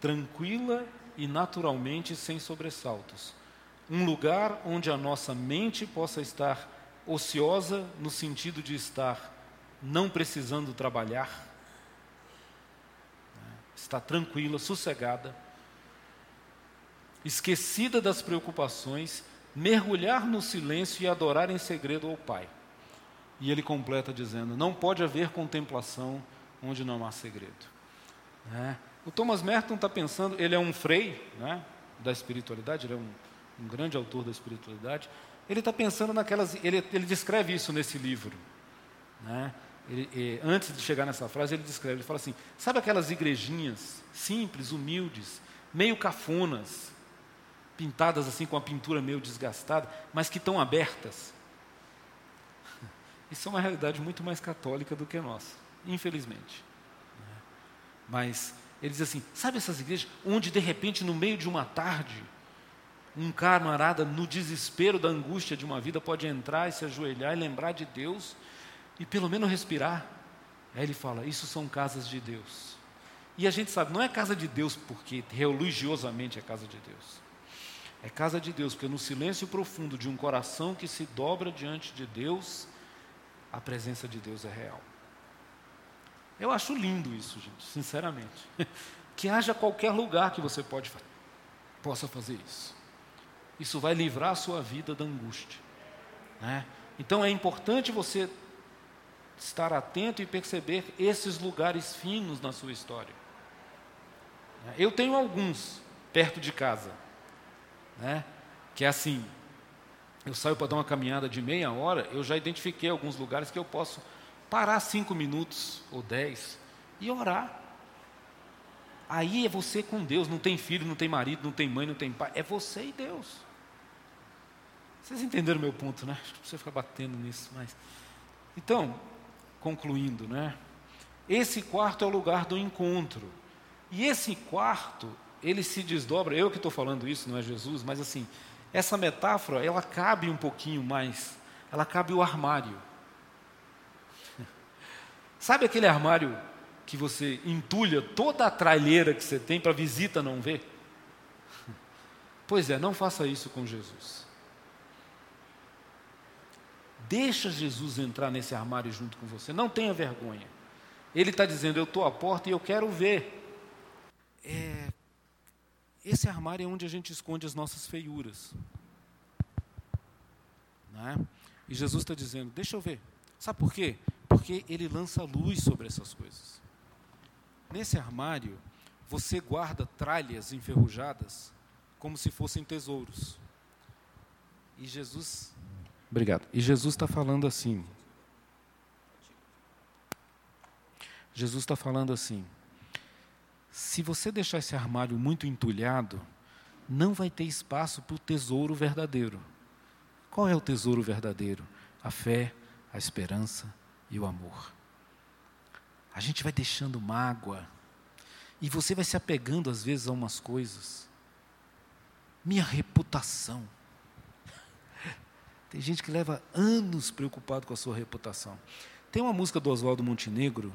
Speaker 2: tranquila e naturalmente sem sobressaltos. Um lugar onde a nossa mente possa estar ociosa no sentido de estar não precisando trabalhar? Está tranquila, sossegada, esquecida das preocupações, mergulhar no silêncio e adorar em segredo ao Pai. E ele completa dizendo: Não pode haver contemplação onde não há segredo. Né? O Thomas Merton está pensando, ele é um frei né, da espiritualidade, ele é um, um grande autor da espiritualidade. Ele está pensando naquelas, ele, ele, descreve isso nesse livro. Né? Ele, antes de chegar nessa frase, ele descreve, ele fala assim: sabe aquelas igrejinhas simples, humildes, meio cafonas, pintadas assim com a pintura meio desgastada, mas que estão abertas? Isso é uma realidade muito mais católica do que a nossa, infelizmente. Mas ele diz assim: sabe essas igrejas onde de repente, no meio de uma tarde, um camarada, no desespero da angústia de uma vida, pode entrar e se ajoelhar e lembrar de Deus e pelo menos respirar? Aí ele fala: Isso são casas de Deus. E a gente sabe, não é casa de Deus porque religiosamente é casa de Deus. É casa de Deus porque no silêncio profundo de um coração que se dobra diante de Deus, a presença de Deus é real. Eu acho lindo isso, gente, sinceramente. Que haja qualquer lugar que você pode, possa fazer isso. Isso vai livrar a sua vida da angústia. Né? Então é importante você estar atento e perceber esses lugares finos na sua história. Eu tenho alguns perto de casa, né? que é assim, eu saio para dar uma caminhada de meia hora, eu já identifiquei alguns lugares que eu posso parar cinco minutos ou dez e orar. Aí é você com Deus, não tem filho, não tem marido, não tem mãe, não tem pai, é você e Deus. Vocês entenderam meu ponto, né? Acho que você ficar batendo nisso, mas. Então, concluindo, né? Esse quarto é o lugar do encontro. E esse quarto, ele se desdobra, eu que estou falando isso, não é Jesus, mas assim, essa metáfora, ela cabe um pouquinho mais, ela cabe o armário. Sabe aquele armário que você entulha toda a tralheira que você tem para visita não ver? Pois é, não faça isso com Jesus. Deixa Jesus entrar nesse armário junto com você, não tenha vergonha. Ele está dizendo: Eu estou à porta e eu quero ver. É, esse armário é onde a gente esconde as nossas feiuras. Né? E Jesus está dizendo: Deixa eu ver. Sabe por quê? Porque ele lança luz sobre essas coisas. Nesse armário, você guarda tralhas enferrujadas como se fossem tesouros. E Jesus. Obrigado. E Jesus está falando assim. Jesus está falando assim: se você deixar esse armário muito entulhado, não vai ter espaço para o tesouro verdadeiro. Qual é o tesouro verdadeiro? A fé, a esperança, e o amor. A gente vai deixando mágoa, e você vai se apegando às vezes a umas coisas. Minha reputação. Tem gente que leva anos preocupado com a sua reputação. Tem uma música do Oswaldo Montenegro,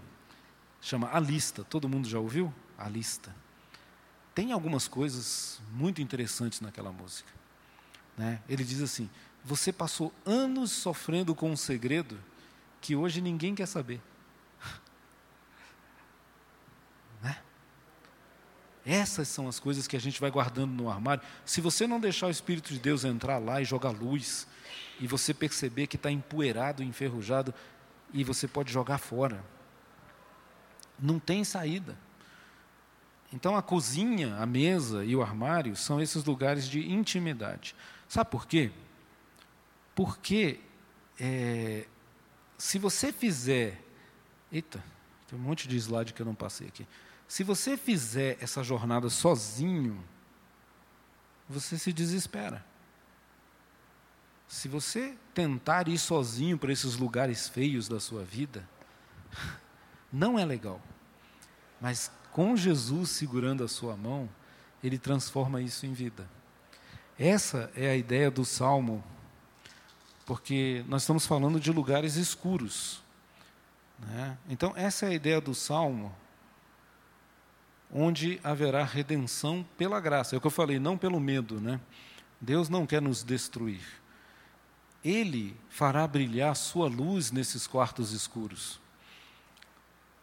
Speaker 2: chama A Lista. Todo mundo já ouviu? A Lista. Tem algumas coisas muito interessantes naquela música. Né? Ele diz assim: Você passou anos sofrendo com um segredo que hoje ninguém quer saber. Essas são as coisas que a gente vai guardando no armário. Se você não deixar o Espírito de Deus entrar lá e jogar luz, e você perceber que está empoeirado, enferrujado, e você pode jogar fora, não tem saída. Então a cozinha, a mesa e o armário são esses lugares de intimidade. Sabe por quê? Porque é, se você fizer. Eita, tem um monte de slide que eu não passei aqui. Se você fizer essa jornada sozinho, você se desespera. Se você tentar ir sozinho para esses lugares feios da sua vida, Não é legal. Mas com Jesus segurando a sua mão, ele transforma isso em vida. Essa é a ideia do salmo, porque nós estamos falando de lugares escuros. Né? Então, essa é a ideia do salmo, onde haverá redenção pela graça. É o que eu falei, não pelo medo. Né? Deus não quer nos destruir. Ele fará brilhar sua luz nesses quartos escuros,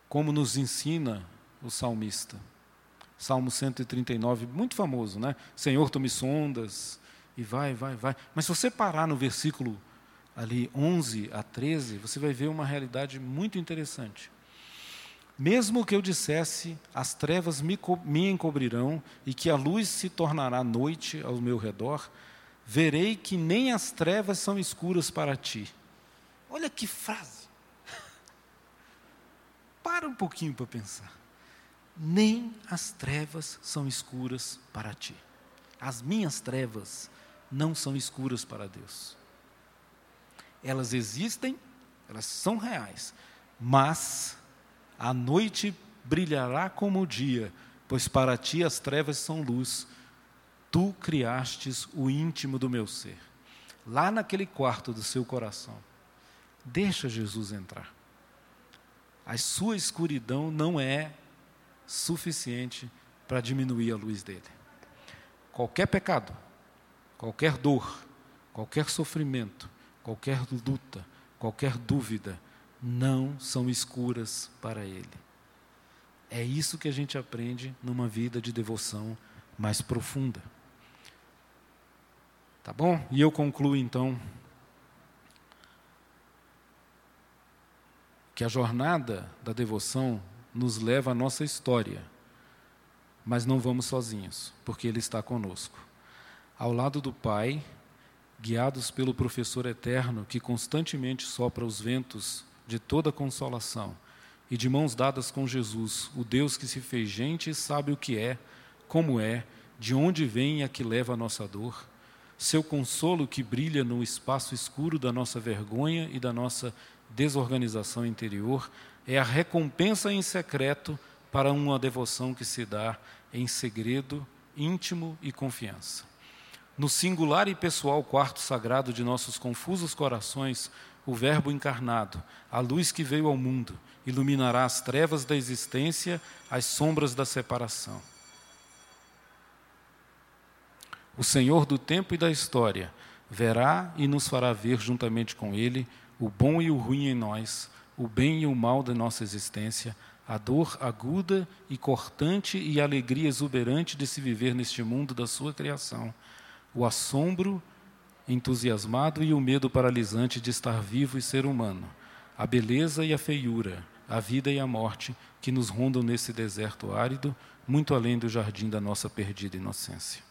Speaker 2: como nos ensina o salmista. Salmo 139, muito famoso, né? Senhor, tu me sondas, e vai, vai, vai. Mas se você parar no versículo ali 11 a 13, você vai ver uma realidade muito interessante. Mesmo que eu dissesse, as trevas me, me encobrirão e que a luz se tornará noite ao meu redor, verei que nem as trevas são escuras para ti. Olha que frase. Para um pouquinho para pensar. Nem as trevas são escuras para ti. As minhas trevas não são escuras para Deus. Elas existem, elas são reais, mas a noite brilhará como o dia, pois para ti as trevas são luz. Tu criastes o íntimo do meu ser. Lá naquele quarto do seu coração, deixa Jesus entrar. A sua escuridão não é suficiente para diminuir a luz dele. Qualquer pecado, qualquer dor, qualquer sofrimento, qualquer luta, qualquer dúvida, não são escuras para Ele. É isso que a gente aprende numa vida de devoção mais profunda. Tá bom? E eu concluo então que a jornada da devoção nos leva à nossa história, mas não vamos sozinhos, porque Ele está conosco. Ao lado do Pai, guiados pelo professor eterno que constantemente sopra os ventos de toda consolação, e de mãos dadas com Jesus, o Deus que se fez gente e sabe o que é, como é, de onde vem e a que leva a nossa dor, seu consolo que brilha no espaço escuro da nossa vergonha e da nossa desorganização interior, é a recompensa em secreto para uma devoção que se dá em segredo, íntimo e confiança. No singular e pessoal quarto sagrado de nossos confusos corações, o Verbo encarnado, a luz que veio ao mundo, iluminará as trevas da existência, as sombras da separação. O Senhor do tempo e da história verá e nos fará ver juntamente com Ele o bom e o ruim em nós, o bem e o mal da nossa existência, a dor aguda e cortante e a alegria exuberante de se viver neste mundo da sua criação o assombro entusiasmado e o medo paralisante de estar vivo e ser humano, a beleza e a feiura, a vida e a morte que nos rondam nesse deserto árido, muito além do jardim da nossa perdida inocência.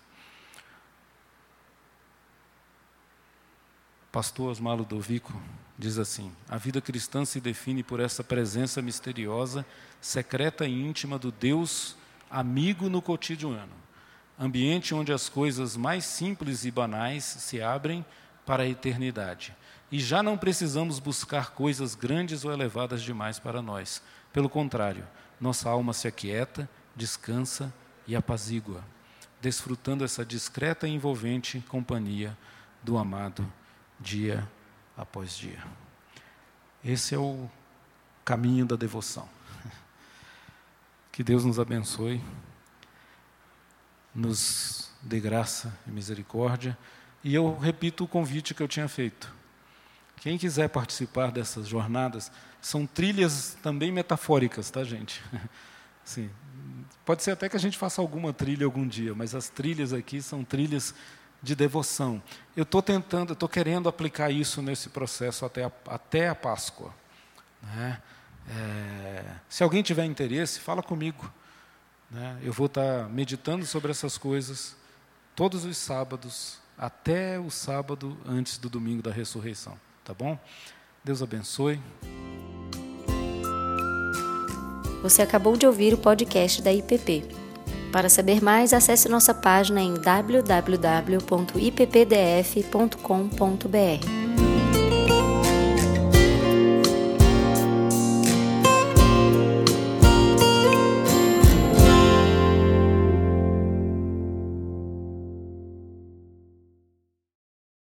Speaker 2: Pastor Osmalo Dovico diz assim: A vida cristã se define por essa presença misteriosa, secreta e íntima do Deus amigo no cotidiano ambiente onde as coisas mais simples e banais se abrem para a eternidade. E já não precisamos buscar coisas grandes ou elevadas demais para nós. Pelo contrário, nossa alma se aquieta, descansa e apazigua, desfrutando essa discreta e envolvente companhia do amado dia após dia. Esse é o caminho da devoção. Que Deus nos abençoe nos dê graça e misericórdia. E eu repito o convite que eu tinha feito. Quem quiser participar dessas jornadas, são trilhas também metafóricas, tá, gente? Sim. Pode ser até que a gente faça alguma trilha algum dia, mas as trilhas aqui são trilhas de devoção. Eu estou tentando, estou querendo aplicar isso nesse processo até a, até a Páscoa. Né? É, se alguém tiver interesse, fala comigo. Né? Eu vou estar meditando sobre essas coisas todos os sábados, até o sábado antes do domingo da ressurreição. Tá bom? Deus abençoe.
Speaker 1: Você acabou de ouvir o podcast da IPP. Para saber mais, acesse nossa página em www.ippdf.com.br.